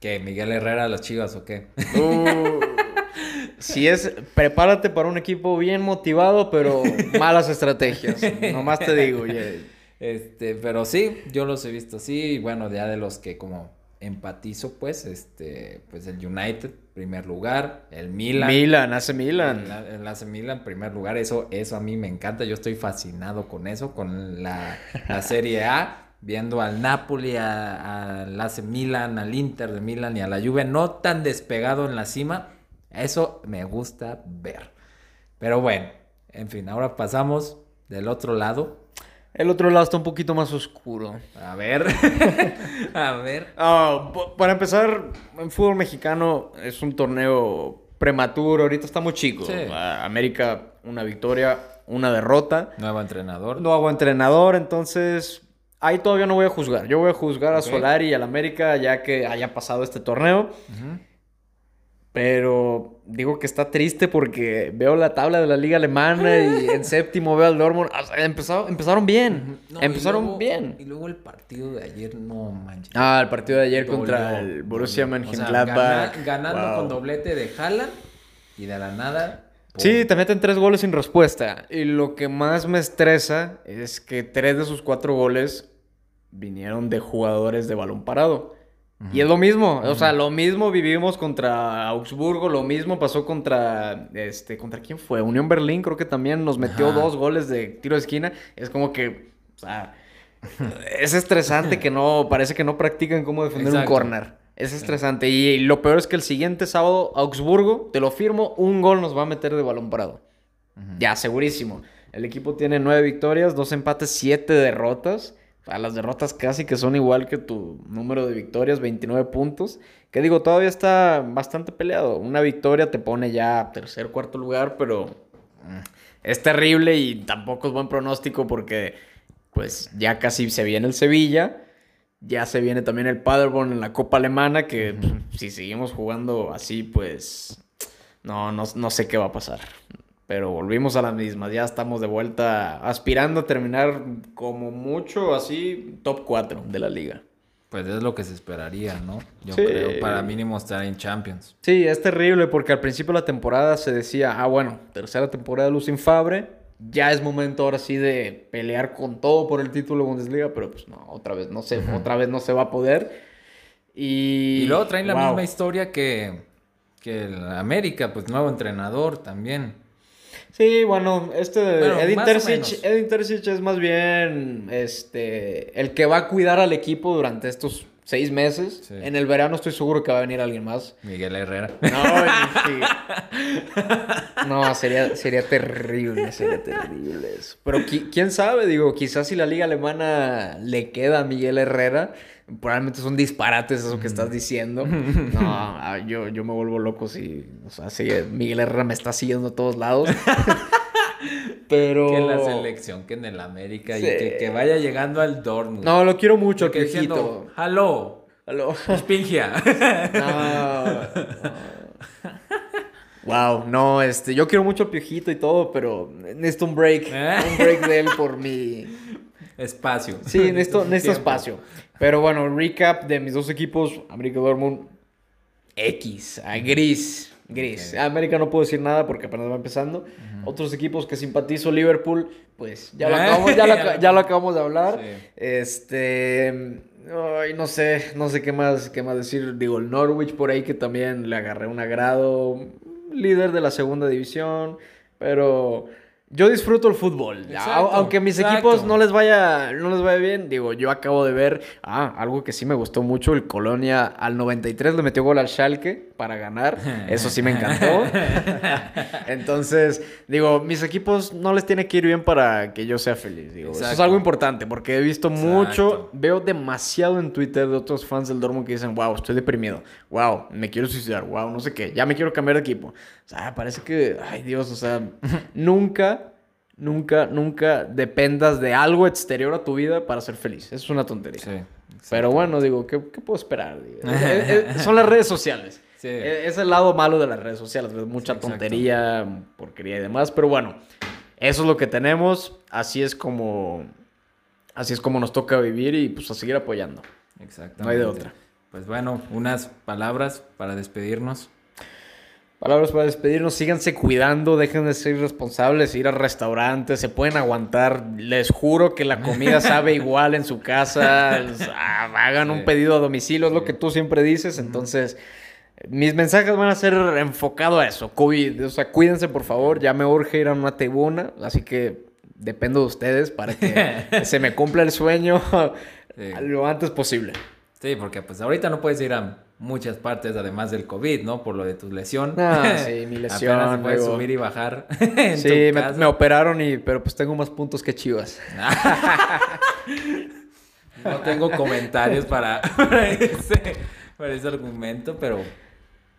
¿Que Miguel Herrera a las chivas o qué? Uh, si es, prepárate para un equipo bien motivado, pero malas estrategias. Nomás te digo, oye. Este, pero sí, yo los he visto así. Y bueno, ya de los que como empatizo, pues, este, pues el United, primer lugar, el Milan. Milan, hace Milan. El, el AC Milan, primer lugar, eso, eso a mí me encanta. Yo estoy fascinado con eso, con la, la Serie A, viendo al Napoli, al AC Milan, al Inter de Milan y a la Juve, no tan despegado en la cima. Eso me gusta ver. Pero bueno, en fin, ahora pasamos del otro lado. El otro lado está un poquito más oscuro. A ver, a ver. Ah, para empezar, en fútbol mexicano es un torneo prematuro, ahorita está muy chico. Sí. América, una victoria, una derrota. Nuevo entrenador. Nuevo entrenador, entonces ahí todavía no voy a juzgar. Yo voy a juzgar a. Solari y al América ya que haya pasado este torneo. Pero digo que está triste porque veo la tabla de la liga alemana y en séptimo veo al Dortmund. O sea, empezaron, empezaron bien. No, y empezaron luego- bien. Y luego el partido de ayer, no manches. Ah, el partido de ayer Dolió, contra el Borussia dolió. O sea, Mönchengladbach. gana- ganando Wow. con doblete de Haaland y de la nada. ¡pum! Sí, te meten tres goles sin respuesta. Y lo que más me estresa es que tres de sus cuatro goles vinieron de jugadores de balón parado. Y es lo mismo, o sea, lo mismo vivimos contra Augsburgo, lo mismo pasó contra, este, ¿contra quién fue? Unión Berlín, creo que también nos metió Ajá. dos goles de tiro de esquina. Es como que, o sea, es estresante que no, parece que no practican cómo defender Exacto. un corner. Es estresante. Y, lo peor es que el siguiente sábado, Augsburgo, te lo firmo, un gol nos va a meter de balón parado. Ya, segurísimo. El equipo tiene nueve victorias, dos empates, siete derrotas. Sea, las derrotas casi que son igual que tu número de victorias, 29 puntos. Que digo, todavía está bastante peleado. Una victoria te pone ya tercer, cuarto lugar, pero mm, es terrible y tampoco es buen pronóstico porque pues ya casi se viene el Sevilla. Ya se viene también el Paderborn en la Copa Alemana, que si seguimos jugando así, pues no, no, no sé qué va a pasar. Pero volvimos a las mismas. Ya estamos de vuelta aspirando a terminar como mucho así top 4 de la liga. Pues es lo que se esperaría, ¿no? Yo Sí. creo, para mínimo estar en Champions. Sí, es terrible porque al principio de la temporada se decía, ah, bueno, tercera temporada de Lucien Fabre, ya es momento ahora sí de pelear con todo por el título de Bundesliga, pero pues no, otra vez no se, otra vez no se va a poder. Y, Y luego traen la misma historia que, que el América, pues nuevo entrenador también. Sí, bueno, este Bueno, Edin Terzic, menos. Edin Terzic es más bien este el que va a cuidar al equipo durante estos seis meses. Sí. En el verano estoy seguro que va a venir alguien más. Miguel Herrera. No, no sería, sería terrible, sería terrible eso. Pero qui- quién sabe, digo, quizás si la liga alemana le queda a Miguel Herrera, probablemente son disparates eso que estás diciendo. No, yo, yo me vuelvo loco si, o sea, si Miguel Herrera me está siguiendo a todos lados. Pero... Que en la selección, que en el América y que, que vaya llegando al Dortmund. No, lo quiero mucho, que Piojito. diciendo, hello, Aló. Spingia. No. Wow, no, este, yo quiero mucho al Piojito y todo, pero necesito un break, ¿Eh? un break de él por mi... Espacio. Sí, necesito, necesito espacio. Pero bueno, recap de mis dos equipos, América Dortmund, X, a gris, gris. Ok. América no puedo decir nada porque apenas va empezando. Otros equipos que simpatizo, Liverpool, pues ya lo ¿Eh? acabamos, ya lo, ya lo acabamos de hablar. Sí. Este, ay, no sé, no sé qué más, qué más decir. Digo, el Norwich por ahí que también le agarré un agrado, líder de la segunda división, pero yo disfruto el fútbol. Exacto, Aunque mis exacto. equipos no les vaya, no les vaya bien, digo, yo acabo de ver, ah, algo que sí me gustó mucho, el Colonia al 93 le metió gol al Schalke para ganar, eso sí me encantó. Entonces, digo, mis equipos no les tiene que ir bien para que yo sea feliz, digo, eso es algo importante porque he visto Exacto. mucho, veo demasiado en Twitter de otros fans del Dortmund que dicen, wow, estoy deprimido, wow, me quiero suicidar, wow, no sé qué, ya me quiero cambiar de equipo. O sea, parece que, ay Dios, o sea, nunca, nunca, nunca dependas de algo exterior a tu vida para ser feliz. Eso es una tontería. Sí. Pero bueno, digo, ¿qué, qué puedo esperar? Digo, eh, eh, son las redes sociales. Sí. Eh, Es el lado malo de las redes sociales, mucha exacto. tontería, porquería y demás, pero bueno, eso es lo que tenemos, así es como así es como nos toca vivir y pues a seguir apoyando. Exactamente. No hay de otra. Pues bueno, unas palabras para despedirnos. Palabras para despedirnos, síganse cuidando, dejen de ser irresponsables, ir a restaurantes, se pueden aguantar, les juro que la comida sabe igual en su casa, ah, hagan un pedido a domicilio, es lo que tú siempre dices, entonces mis mensajes van a ser enfocados a eso, COVID, o sea, cuídense por favor, ya me urge ir a una tribuna, así que dependo de ustedes para que se me cumpla el sueño Sí. lo antes posible. Sí, porque pues ahorita no puedes ir a muchas partes además del COVID, ¿no? Por lo de tu lesión. Ah, sí, mi lesión, Apenas puedes luego- subir y bajar en Sí, tu me, me operaron y, pero pues tengo más puntos que Chivas. No tengo comentarios para, para, ese, para ese argumento, pero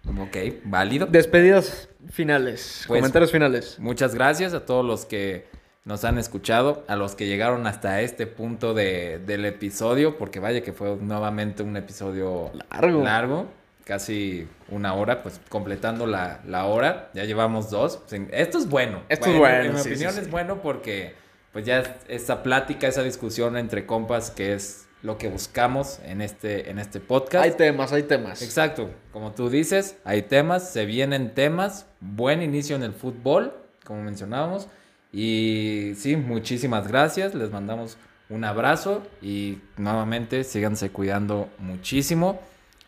ok, válido. Despedidas finales, Pues- comentarios finales. Muchas gracias a todos los que nos han escuchado, a los que llegaron hasta este punto de- del episodio, porque vaya que fue nuevamente un episodio Largo. largo, casi una hora, pues completando la, la hora, ya llevamos dos. Sí, Esto es bueno. Esto es bueno, En mi sí, opinión sí, sí. es bueno porque pues ya es- esa plática, esa discusión entre compas que es lo que buscamos en este, en este podcast. Hay temas, hay temas. Exacto, como tú dices, hay temas, se vienen temas, buen inicio en el fútbol, como mencionábamos, y sí, muchísimas gracias, les mandamos un abrazo y nuevamente síganse cuidando muchísimo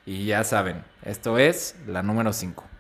y ya saben, esto es la número 5.